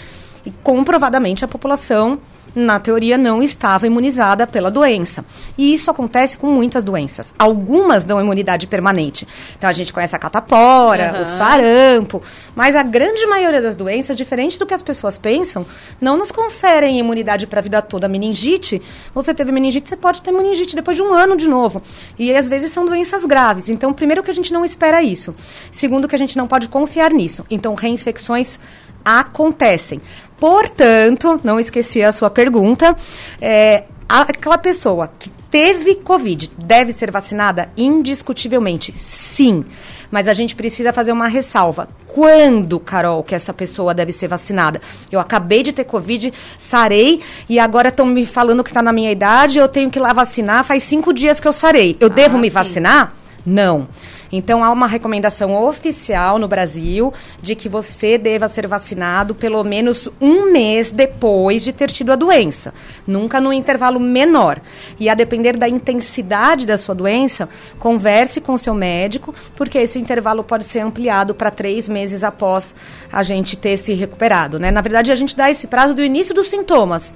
E comprovadamente a população na teoria, não estava imunizada pela doença. E isso acontece com muitas doenças. Algumas dão imunidade permanente. Então, a gente conhece a catapora, uhum. o sarampo, mas a grande maioria das doenças, diferente do que as pessoas pensam, não nos conferem imunidade para a vida toda. A meningite, você teve meningite, você pode ter meningite depois de um ano de novo. E às vezes são doenças graves. Então, primeiro que a gente não espera isso. Segundo que a gente não pode confiar nisso. Então, reinfecções acontecem. Portanto, não esqueci a sua pergunta, é, aquela pessoa que teve Covid deve ser vacinada? Indiscutivelmente, sim. Mas a gente precisa fazer uma ressalva. Quando, Carol, que essa pessoa deve ser vacinada? Eu acabei de ter Covid, sarei, e agora estão me falando que está na minha idade, eu tenho que ir lá vacinar, faz cinco dias que eu sarei. Eu ah, devo me sim. vacinar? Não. Então, há uma recomendação oficial no Brasil de que você deva ser vacinado pelo menos um mês depois de ter tido a doença, nunca no intervalo menor. E a depender da intensidade da sua doença, converse com seu médico, porque esse intervalo pode ser ampliado para três meses após a gente ter se recuperado. Né? Na verdade, a gente dá esse prazo do início dos sintomas.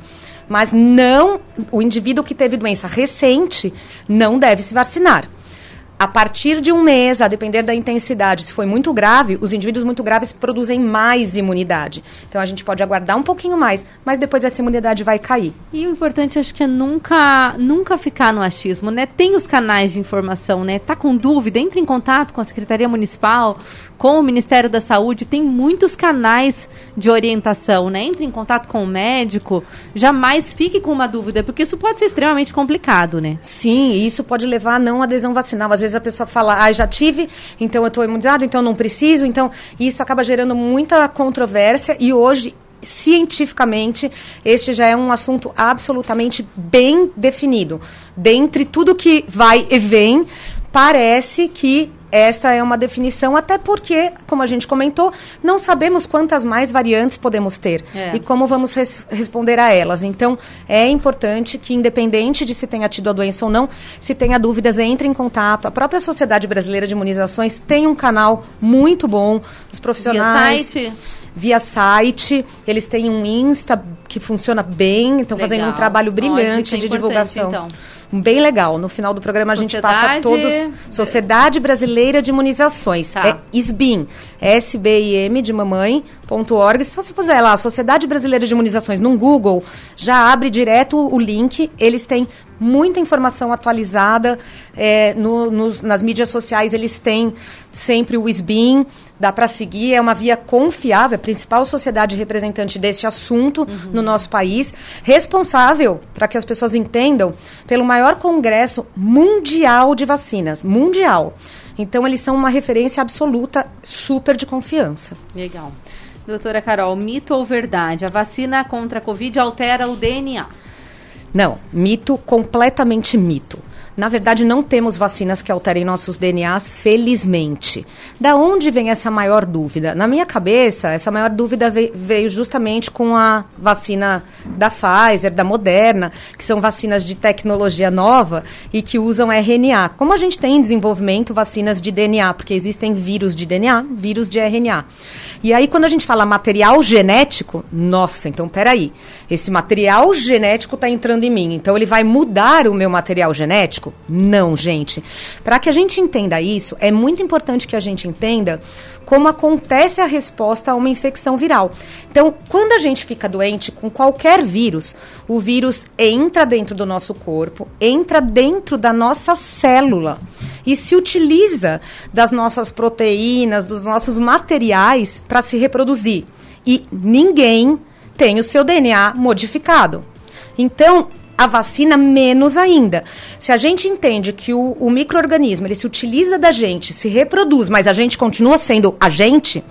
Mas não, o indivíduo que teve doença recente não deve se vacinar a partir de um mês, a depender da intensidade, se foi muito grave, os indivíduos muito graves produzem mais imunidade. Então a gente pode aguardar um pouquinho mais, mas depois essa imunidade vai cair. E o importante acho que é nunca, nunca ficar no achismo, né? Tem os canais de informação, né? Tá com dúvida, entre em contato com a Secretaria Municipal, com o Ministério da Saúde, tem muitos canais de orientação, né? Entre em contato com o médico, jamais fique com uma dúvida, porque isso pode ser extremamente complicado, né? Sim, e isso pode levar a não adesão vacinal. Às vezes a pessoa fala, ah, já tive, então eu estou imunizado, então não preciso. Então, isso acaba gerando muita controvérsia e hoje cientificamente, este já é um assunto absolutamente bem definido. Dentre tudo que vai e vem, parece que esta é uma definição, até porque, como a gente comentou, não sabemos quantas mais variantes podemos ter é. e como vamos res responder a elas. Então, é importante que, independente de se tenha tido a doença ou não, se tenha dúvidas, entre em contato. A própria Sociedade Brasileira de Imunizações tem um canal muito bom, os profissionais. Via site? Via site, eles têm um Insta que funciona bem, estão fazendo um trabalho brilhante de divulgação. Então bem legal. No final do programa Sociedade... a gente passa todos. Sociedade Brasileira de Imunizações. Tá. É SBIM. S-B-I-M de mamãe.org. Se você puser lá, Sociedade Brasileira de Imunizações, no Google, já abre direto o link. Eles têm muita informação atualizada. É, no, nos, nas mídias sociais eles têm sempre o SBIM dá para seguir, é uma via confiável, a principal sociedade representante desse assunto uhum. no nosso país, responsável, para que as pessoas entendam, pelo maior congresso mundial de vacinas, mundial. Então, eles são uma referência absoluta, super de confiança. Legal. Doutora Carol, mito ou verdade? A vacina contra a Covid altera o DNA? Não, mito, completamente mito. Na verdade, não temos vacinas que alterem nossos DNAs, felizmente. Da onde vem essa maior dúvida? Na minha cabeça, essa maior dúvida veio justamente com a vacina da Pfizer, da Moderna, que são vacinas de tecnologia nova e que usam RNA. Como a gente tem em desenvolvimento vacinas de DNA, porque existem vírus de DNA, vírus de RNA. E aí, quando a gente fala material genético, nossa, então peraí. Esse material genético está entrando em mim, então ele vai mudar o meu material genético? Não, gente. Para que a gente entenda isso, é muito importante que a gente entenda como acontece a resposta a uma infecção viral. Então, quando a gente fica doente com qualquer vírus, o vírus entra dentro do nosso corpo, entra dentro da nossa célula e se utiliza das nossas proteínas, dos nossos materiais para se reproduzir. E ninguém tem o seu DNA modificado. Então, a vacina menos ainda. Se a gente entende que o, o microorganismo ele se utiliza da gente, se reproduz, mas a gente continua sendo a gente,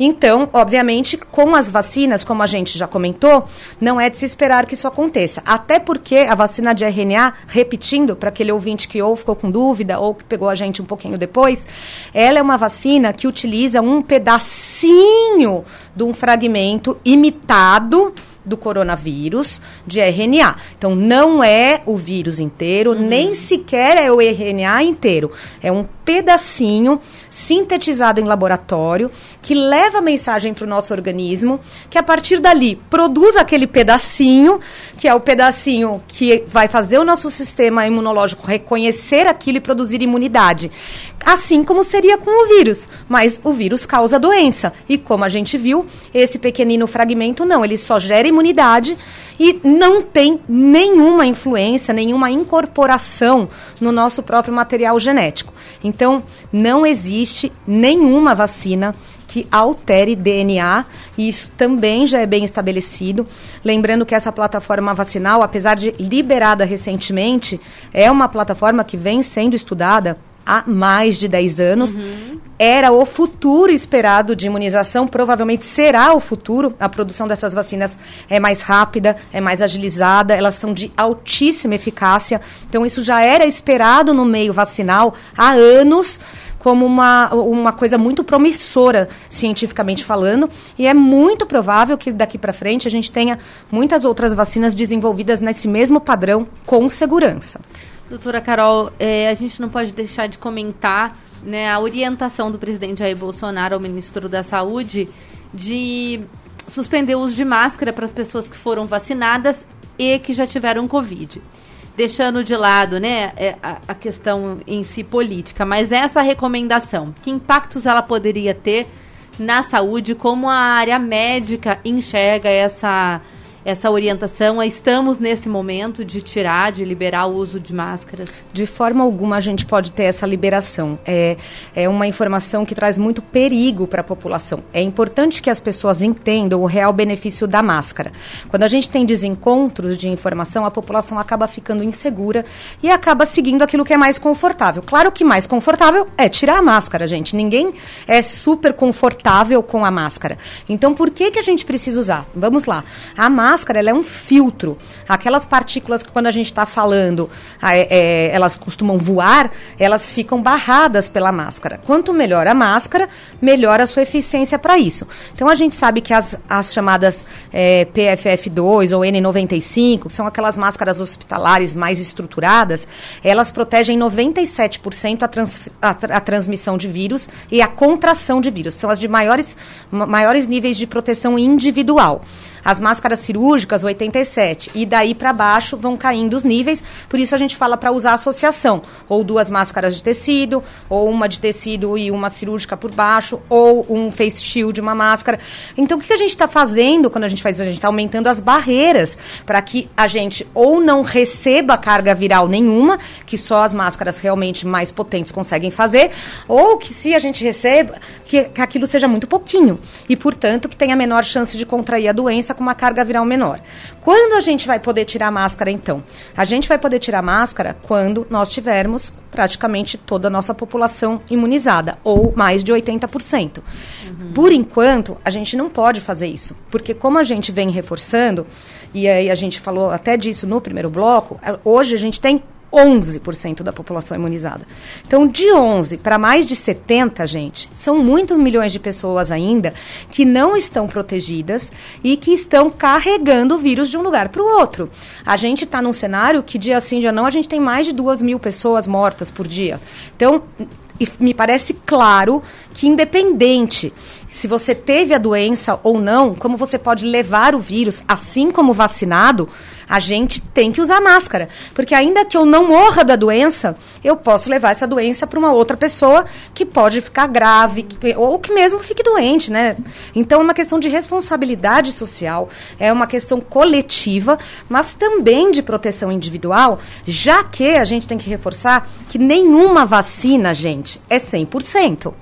então, obviamente, com as vacinas, como a gente já comentou, não é de se esperar que isso aconteça. Até porque a vacina de RNA, repetindo, para aquele ouvinte que ou ficou com dúvida ou que pegou a gente um pouquinho depois, ela é uma vacina que utiliza um pedacinho de um fragmento imitado do coronavírus de RNA. Então, não é o vírus inteiro, uhum. nem sequer é o RNA inteiro. É um pedacinho sintetizado em laboratório que leva a mensagem para o nosso organismo, que a partir dali produz aquele pedacinho, que é o pedacinho que vai fazer o nosso sistema imunológico reconhecer aquilo e produzir imunidade. Assim como seria com o vírus, mas o vírus causa doença. E como a gente viu, esse pequenino fragmento não, ele só gera imunidade e não tem nenhuma influência, nenhuma incorporação no nosso próprio material genético. Então, não existe nenhuma vacina que altere DNA, e isso também já é bem estabelecido. Lembrando que essa plataforma vacinal, apesar de liberada recentemente, é uma plataforma que vem sendo estudada há mais de 10 anos. Uhum. Era o futuro esperado de imunização, provavelmente será o futuro. A produção dessas vacinas é mais rápida, é mais agilizada, elas são de altíssima eficácia. Então, isso já era esperado no meio vacinal há anos como uma, uma coisa muito promissora, cientificamente falando, e é muito provável que daqui para frente a gente tenha muitas outras vacinas desenvolvidas nesse mesmo padrão com segurança. Doutora Carol, é, a gente não pode deixar de comentar né, a orientação do presidente Jair Bolsonaro ao ministro da Saúde de suspender o uso de máscara para as pessoas que foram vacinadas e que já tiveram Covid. Deixando de lado né, é, a, questão em si política, mas essa recomendação, que impactos ela poderia ter na saúde, como a área médica enxerga essa essa orientação? Estamos nesse momento de tirar, de liberar o uso de máscaras? De forma alguma a gente pode ter essa liberação. É, é uma informação que traz muito perigo para a população. É importante que as pessoas entendam o real benefício da máscara. Quando a gente tem desencontros de informação, a população acaba ficando insegura e acaba seguindo aquilo que é mais confortável. Claro que mais confortável é tirar a máscara, gente. Ninguém é super confortável com a máscara. Então, por que, que a gente precisa usar? Vamos lá. A máscara máscara ela é um filtro. Aquelas partículas que quando a gente está falando, é, é, elas costumam voar, elas ficam barradas pela máscara. Quanto melhor a máscara, melhor a sua eficiência para isso. Então a gente sabe que as, as chamadas é, PFF2 ou N95, que são aquelas máscaras hospitalares mais estruturadas, elas protegem 97% a, trans, a, a transmissão de vírus e a contração de vírus. São as de maiores, maiores níveis de proteção individual. As máscaras cirúrgicas, 87. E daí para baixo vão caindo os níveis. Por isso a gente fala para usar associação. Ou duas máscaras de tecido, ou uma de tecido e uma cirúrgica por baixo, ou um face shield, uma máscara. Então o que a gente está fazendo quando a gente faz isso? A gente está aumentando as barreiras para que a gente ou não receba carga viral nenhuma, que só as máscaras realmente mais potentes conseguem fazer, ou que se a gente receba, que, que aquilo seja muito pouquinho. E, portanto, que tenha menor chance de contrair a doença com uma carga viral menor. Quando a gente vai poder tirar a máscara, então? A gente vai poder tirar a máscara quando nós tivermos praticamente toda a nossa população imunizada, ou mais de 80%. Uhum. Por enquanto, a gente não pode fazer isso, porque como a gente vem reforçando, e aí a gente falou até disso no primeiro bloco, hoje a gente tem 11% da população imunizada. Então, de 11 para mais de 70, gente, são muitos milhões de pessoas ainda que não estão protegidas e que estão carregando o vírus de um lugar para o outro. A gente está num cenário que dia sim, dia não, a gente tem mais de 2 mil pessoas mortas por dia. Então, me parece claro que independente se você teve a doença ou não, como você pode levar o vírus, assim como vacinado, a gente tem que usar máscara. Porque ainda que eu não morra da doença, eu posso levar essa doença para uma outra pessoa que pode ficar grave, ou que mesmo fique doente, né? Então é uma questão de responsabilidade social, é uma questão coletiva, mas também de proteção individual, já que a gente tem que reforçar que nenhuma vacina, gente, é 100%.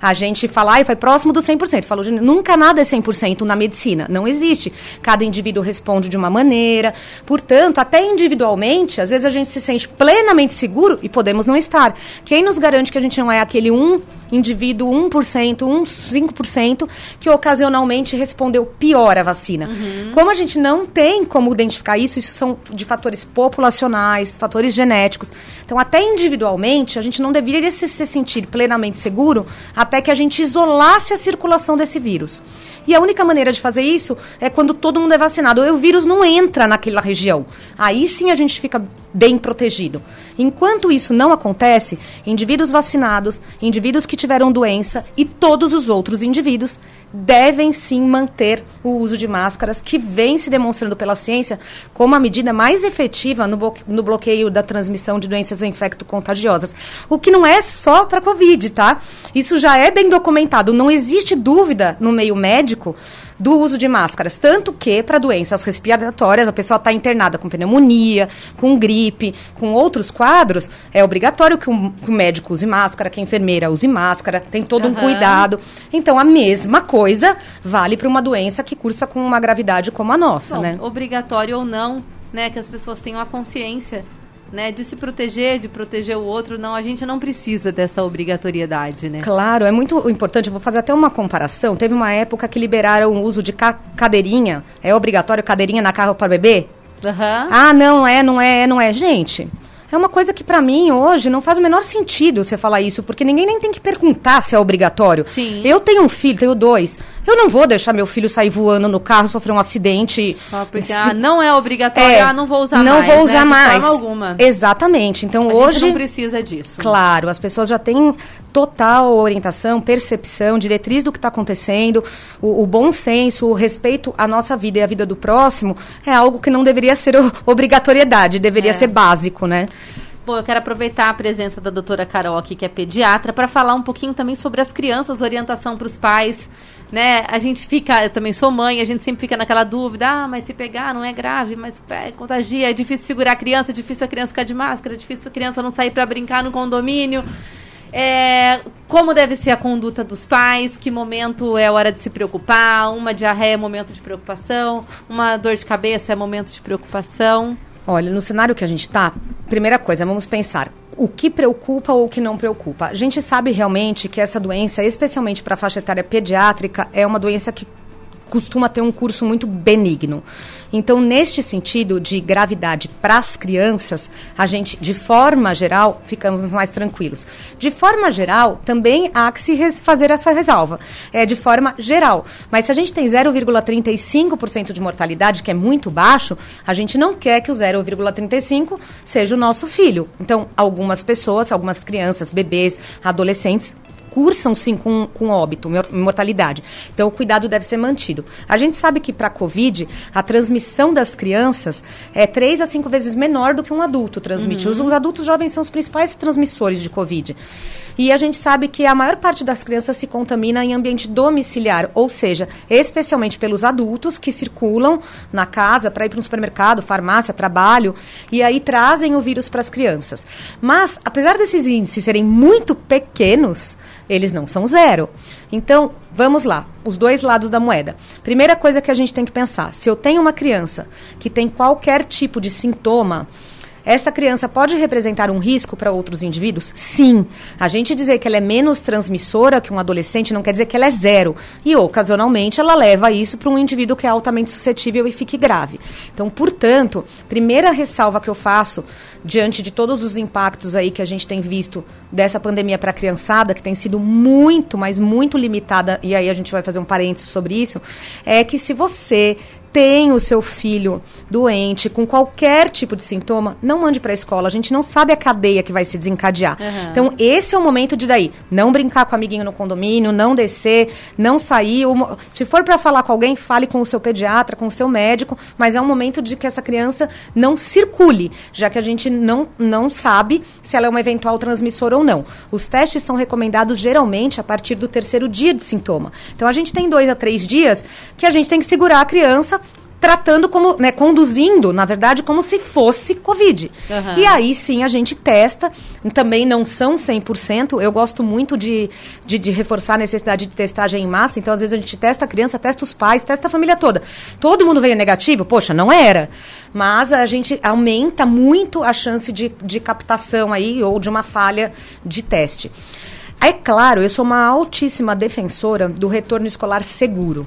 A gente fala, e vai próximo do 100%. Falou, nunca nada é 100% na medicina. Não existe. Cada indivíduo responde de uma maneira. Portanto, até individualmente, às vezes a gente se sente plenamente seguro e podemos não estar. Quem nos garante que a gente não é aquele um indivíduo 1%, 1, 5% que ocasionalmente respondeu pior à vacina. Uhum. Como a gente não tem como identificar isso, isso são de fatores populacionais, fatores genéticos. Então, até individualmente, a gente não deveria se, se sentir plenamente seguro até que a gente isolasse a circulação desse vírus. E a única maneira de fazer isso é quando todo mundo é vacinado. O vírus não entra naquela região. Aí sim a gente fica bem protegido. Enquanto isso não acontece, indivíduos vacinados, indivíduos que tiveram doença e todos os outros indivíduos devem sim manter o uso de máscaras, que vem se demonstrando pela ciência como a medida mais efetiva no, no bloqueio da transmissão de doenças infecto-contagiosas. O que não é só para Covid, tá? Isso já é bem documentado. Não existe dúvida no meio médico do uso de máscaras. Tanto que, para doenças respiratórias, a pessoa está internada com pneumonia, com gripe, com outros quadros, é obrigatório que o, que o médico use máscara, que a enfermeira use máscara, tem todo uhum. um cuidado. Então, a mesma coisa vale para uma doença que cursa com uma gravidade como a nossa, Bom, né? Obrigatório ou não, né? Que as pessoas tenham a consciência né, de se proteger, de proteger o outro, não, a gente não precisa dessa obrigatoriedade, né? Claro, é muito importante, eu vou fazer até uma comparação, teve uma época que liberaram o uso de ca cadeirinha, é obrigatório cadeirinha na carro para bebê? Uhum. Ah, não é, não é, não é. Gente, É uma coisa que para mim hoje não faz o menor sentido você falar isso, porque ninguém nem tem que perguntar se é obrigatório. Sim. Eu tenho um filho, tenho dois. Eu não vou deixar meu filho sair voando no carro, sofrer um acidente. Só porque ah, não é obrigatório, É, ah, não vou usar não mais. vou né? usar De mais. forma alguma. Exatamente. Então A hoje gente não precisa disso. Claro, as pessoas já têm total orientação, percepção, diretriz do que está acontecendo, o, o bom senso, o respeito à nossa vida e à vida do próximo é algo que não deveria ser obrigatoriedade, deveria É. ser básico, né? Bom, eu quero aproveitar a presença da doutora Carol aqui, que é pediatra, para falar um pouquinho também sobre as crianças, orientação para os pais. Né? A gente fica, eu também sou mãe, a gente sempre fica naquela dúvida, ah, mas se pegar não é grave, mas é, contagia, é difícil segurar a criança, é difícil a criança ficar de máscara, é difícil a criança não sair para brincar no condomínio. É, como deve ser a conduta dos pais, que momento é hora de se preocupar, uma diarreia é momento de preocupação, uma dor de cabeça é momento de preocupação. Olha, no cenário que a gente está, primeira coisa, vamos pensar o que preocupa ou o que não preocupa. A gente sabe realmente que essa doença, especialmente para a faixa etária pediátrica, é uma doença que costuma ter um curso muito benigno. Então, neste sentido de gravidade para as crianças, a gente, de forma geral, ficamos mais tranquilos. De forma geral, também há que se fazer essa ressalva. É de forma geral. Mas se a gente tem 0,35% de mortalidade, que é muito baixo, a gente não quer que o 0,35 seja o nosso filho. Então, algumas pessoas, algumas crianças, bebês, adolescentes, cursam sim com, com óbito, mor- mortalidade. Então o cuidado deve ser mantido. A gente sabe que para a Covid, a transmissão das crianças é três a cinco vezes menor do que um adulto transmite. Os, os adultos jovens são os principais transmissores de Covid. E a gente sabe que a maior parte das crianças se contamina em ambiente domiciliar, ou seja, especialmente pelos adultos que circulam na casa para ir para um supermercado, farmácia, trabalho, e aí trazem o vírus para as crianças. Mas, apesar desses índices serem muito pequenos, eles não são zero. Então, vamos lá, os dois lados da moeda. Primeira coisa que a gente tem que pensar: se eu tenho uma criança que tem qualquer tipo de sintoma, esta criança pode representar um risco para outros indivíduos? Sim. A gente dizer que ela é menos transmissora que um adolescente não quer dizer que ela é zero. E, ocasionalmente, ela leva isso para um indivíduo que é altamente suscetível e fique grave. Então, portanto, primeira ressalva que eu faço, diante de todos os impactos aí que a gente tem visto dessa pandemia para a criançada, que tem sido muito, mas muito limitada, e aí a gente vai fazer um parênteses sobre isso, é que se você tem o seu filho doente, com qualquer tipo de sintoma, não mande para a escola. A gente não sabe a cadeia que vai se desencadear. Uhum. Então, esse é o momento de daí não brincar com o amiguinho no condomínio, não descer, não sair. Se for para falar com alguém, fale com o seu pediatra, com o seu médico, mas é um momento de que essa criança não circule, já que a gente não, não sabe se ela é uma eventual transmissora ou não. Os testes são recomendados geralmente a partir do terceiro dia de sintoma. Então, a gente tem dois a três dias que a gente tem que segurar a criança tratando como, né, conduzindo, na verdade, como se fosse Covid. Aham. E aí sim a gente testa, também não são 100%, eu gosto muito de, de, de reforçar a necessidade de testagem em massa, então às vezes a gente testa a criança, testa os pais, testa a família toda. Todo mundo veio negativo? Poxa, não era. Mas a gente aumenta muito a chance de, de captação aí ou de uma falha de teste. É claro, eu sou uma altíssima defensora do retorno escolar seguro,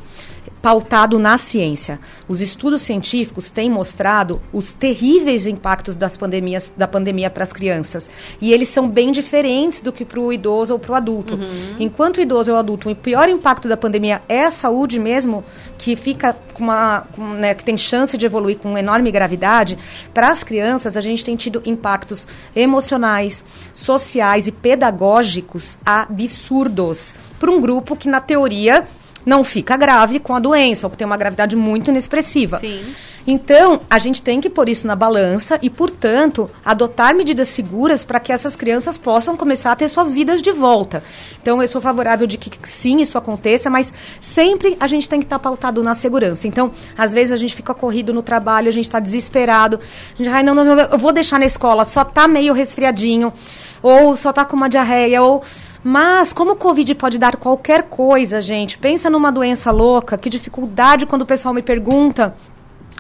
pautado na ciência. Os estudos científicos têm mostrado os terríveis impactos das pandemias, da pandemia para as crianças. E eles são bem diferentes do que para o idoso ou para o adulto. Enquanto o idoso ou o adulto, o pior impacto da pandemia é a saúde mesmo, que fica com uma. com, né, que tem chance de evoluir com enorme gravidade, para as crianças a gente tem tido impactos emocionais, sociais e pedagógicos absurdos para um grupo que, na teoria, não fica grave com a doença, ou que tem uma gravidade muito inexpressiva. Sim. Então, a gente tem que pôr isso na balança e, portanto, adotar medidas seguras para que essas crianças possam começar a ter suas vidas de volta. Então, eu sou favorável de que sim, isso aconteça, mas sempre a gente tem que estar pautado na segurança. Então, às vezes a gente fica corrido no trabalho, a gente está desesperado. A gente, ai, não, não, não, eu vou deixar na escola, só tá meio resfriadinho, ou só tá com uma diarreia, ou mas como o Covid pode dar qualquer coisa, gente, pensa numa doença louca, que dificuldade quando o pessoal me pergunta,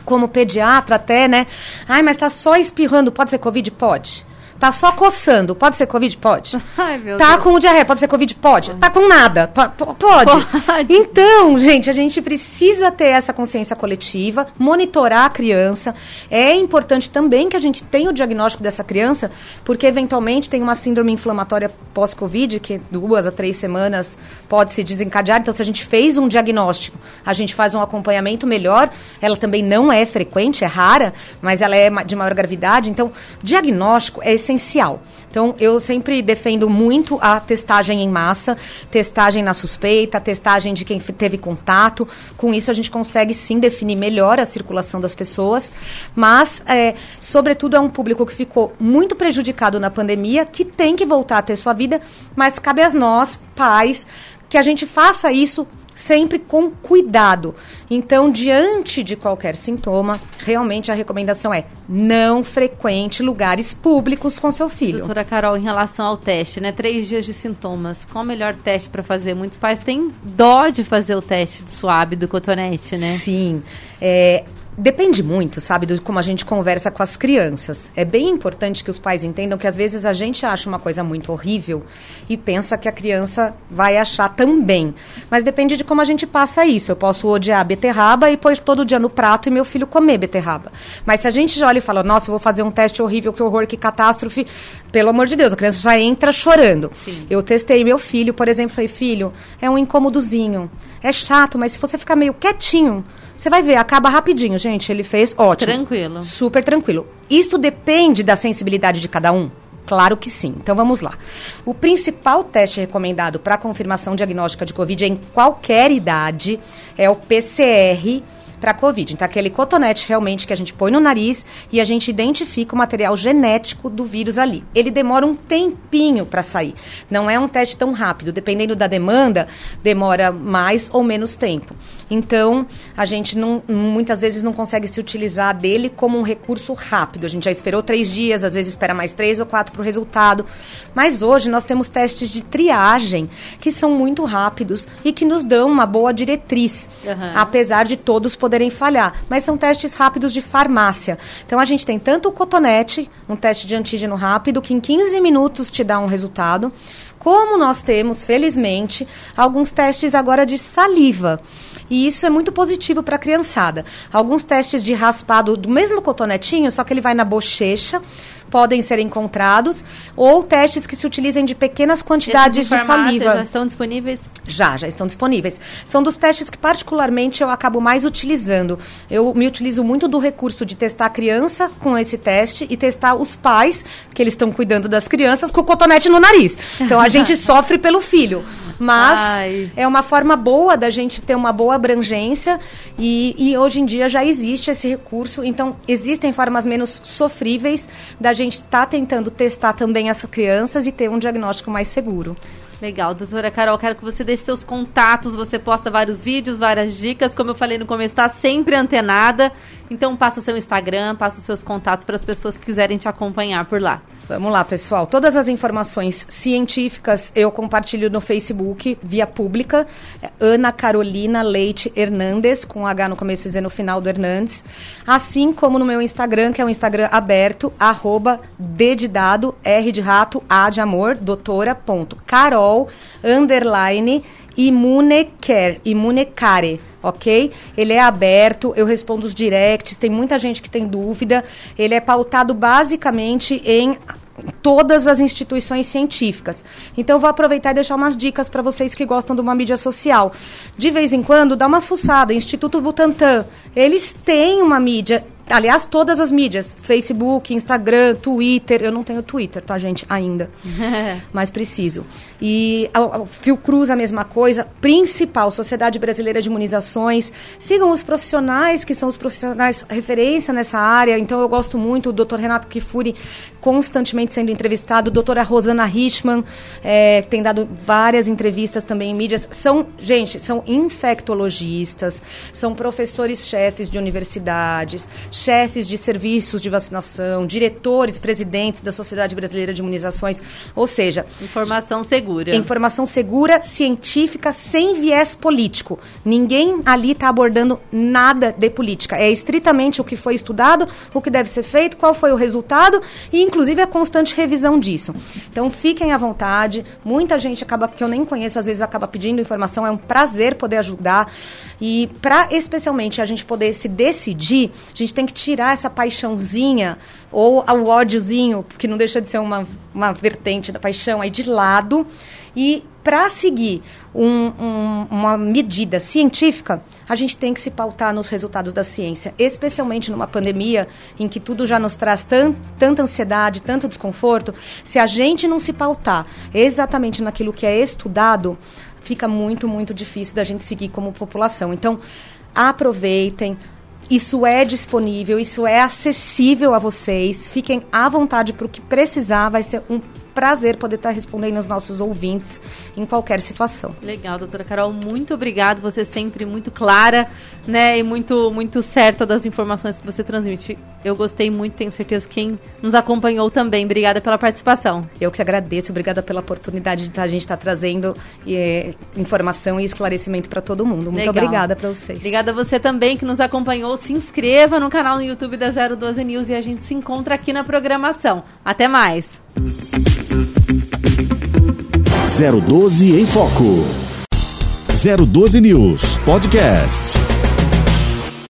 como pediatra até, né? Ai, mas tá só espirrando, pode ser Covid? Pode. Tá só coçando. Pode ser Covid? Pode. Ai, meu tá Deus. com diarreia? Pode ser Covid? Pode. Tá com nada? Pode. Pode. Então, gente, a gente precisa ter essa consciência coletiva, monitorar a criança. É importante também que a gente tenha o diagnóstico dessa criança, porque eventualmente tem uma síndrome inflamatória pós-Covid, que duas a três semanas pode se desencadear. Então, se a gente fez um diagnóstico, a gente faz um acompanhamento melhor. Ela também não é frequente, é rara, mas ela é de maior gravidade. Então, diagnóstico é essencial. Então, eu sempre defendo muito a testagem em massa, testagem na suspeita, testagem de quem teve contato. Com isso, a gente consegue sim definir melhor a circulação das pessoas. Mas, é, sobretudo, é um público que ficou muito prejudicado na pandemia, que tem que voltar a ter sua vida, mas cabe a nós, pais, que a gente faça isso sempre com cuidado. Então, diante de qualquer sintoma, realmente a recomendação é não frequente lugares públicos com seu filho. Doutora Carol, em relação ao teste, né? Três dias de sintomas. Qual o melhor teste para fazer? Muitos pais têm dó de fazer o teste do suave, do cotonete, né? Sim. É, depende muito, sabe, de como a gente conversa com as crianças. É bem importante que os pais entendam que às vezes a gente acha uma coisa muito horrível e pensa que a criança vai achar também. Mas depende de como a gente passa isso. Eu posso odiar beterraba e pôr todo dia no prato e meu filho comer beterraba. Mas se a gente já olha e fala, nossa, eu vou fazer um teste horrível, que horror, que catástrofe, pelo amor de Deus, a criança já entra chorando. Eu testei meu filho, por exemplo, falei, filho, é um incômodozinho. É chato, mas se você ficar meio quietinho, você vai ver, acaba rapidinho, gente. Ele fez ótimo. Tranquilo. Super tranquilo. Isto depende da sensibilidade de cada um? Claro que sim. Então vamos lá. O principal teste recomendado para confirmação diagnóstica de Covid em qualquer idade é o PCR para Covid. Então, aquele cotonete realmente que a gente põe no nariz e a gente identifica o material genético do vírus ali. Ele demora um tempinho para sair. Não é um teste tão rápido. Dependendo da demanda, demora mais ou menos tempo. Então, a gente não, muitas vezes não consegue se utilizar dele como um recurso rápido. A gente já esperou três dias, às vezes espera mais três ou quatro para o resultado. Mas hoje nós temos testes de triagem que são muito rápidos e que nos dão uma boa diretriz, Aham. apesar de todos poderem falhar. Mas são testes rápidos de farmácia. Então a gente tem tanto o cotonete, um teste de antígeno rápido, que em 15 minutos te dá um resultado, como nós temos, felizmente, alguns testes agora de saliva. E isso é muito positivo para a criançada. Alguns testes de raspado do mesmo cotonetinho, só que ele vai na bochecha, podem ser encontrados, ou testes que se utilizem de pequenas quantidades de farmácia saliva. já estão disponíveis? Já, já estão disponíveis. São dos testes que, particularmente, eu acabo mais utilizando. Eu me utilizo muito do recurso de testar a criança com esse teste e testar os pais, que eles estão cuidando das crianças, com o cotonete no nariz. Então, a gente sofre pelo filho. Mas Ai. é uma forma boa da gente ter uma boa abrangência e, e hoje em dia já existe esse recurso. Então, existem formas menos sofríveis da gente estar tentando testar também essas crianças e ter um diagnóstico mais seguro. Legal, doutora Carol, quero que você deixe seus contatos, você posta vários vídeos, várias dicas, como eu falei no começo, está sempre antenada, então passa seu Instagram, passa os seus contatos para as pessoas que quiserem te acompanhar por lá. Vamos lá, pessoal. Todas as informações científicas eu compartilho no Facebook, via pública. É Ana Carolina Leite Hernandes, com H no começo e Z no final do Hernandes. Assim como no meu Instagram, que é um Instagram aberto, arroba D de dado, R de rato, A de amor, doutora, ponto, Carol, underline, Imunecare, Imunecare, ok? Ele é aberto, eu respondo os directs, tem muita gente que tem dúvida. Ele é pautado basicamente em todas as instituições científicas. Então vou aproveitar e deixar umas dicas para vocês que gostam de uma mídia social. De vez em quando, dá uma fuçada, Instituto Butantan. Eles têm uma mídia Aliás, todas as mídias: Facebook, Instagram, Twitter. Eu não tenho Twitter, tá, gente? Ainda. Mas preciso. E a, a Fiocruz, a mesma coisa. Principal, Sociedade Brasileira de Imunizações. Sigam os profissionais, que são os profissionais referência nessa área. Então, eu gosto muito. O Dr. Renato Kifuri, constantemente sendo entrevistado. Doutora Rosana Richman, é, tem dado várias entrevistas também em mídias. São, gente, são infectologistas, são professores-chefes de universidades, chefes de serviços de vacinação, diretores, presidentes da Sociedade Brasileira de Imunizações, ou seja, informação segura. Informação segura, científica, sem viés político. Ninguém ali está abordando nada de política. É estritamente o que foi estudado, o que deve ser feito, qual foi o resultado e, inclusive, a constante revisão disso. Então, fiquem à vontade. Muita gente acaba que eu nem conheço, às vezes acaba pedindo informação. É um prazer poder ajudar. E para especialmente a gente poder se decidir, a gente tem que tirar essa paixãozinha ou o ódiozinho, que não deixa de ser uma, uma vertente da paixão aí de lado. E para seguir um, um, uma medida científica, a gente tem que se pautar nos resultados da ciência, especialmente numa pandemia em que tudo já nos traz tan, tanta ansiedade, tanto desconforto. Se a gente não se pautar exatamente naquilo que é estudado, fica muito, muito difícil da gente seguir como população. Então, aproveitem. Isso é disponível, isso é acessível a vocês. Fiquem à vontade para o que precisar. Vai ser um prazer poder estar respondendo aos nossos ouvintes em qualquer situação. Legal, doutora Carol, muito obrigada. Você é sempre muito clara, né, e muito muito certa das informações que você transmite. Eu gostei muito, tenho certeza que quem nos acompanhou também. Obrigada pela participação. Eu que agradeço, obrigada pela oportunidade de a gente estar trazendo é, informação e esclarecimento para todo mundo. Muito Legal. obrigada para vocês. Obrigada a você também que nos acompanhou. Se inscreva no canal no YouTube da 012 News e a gente se encontra aqui na programação. Até mais. 012 em Foco. 012 News Podcast.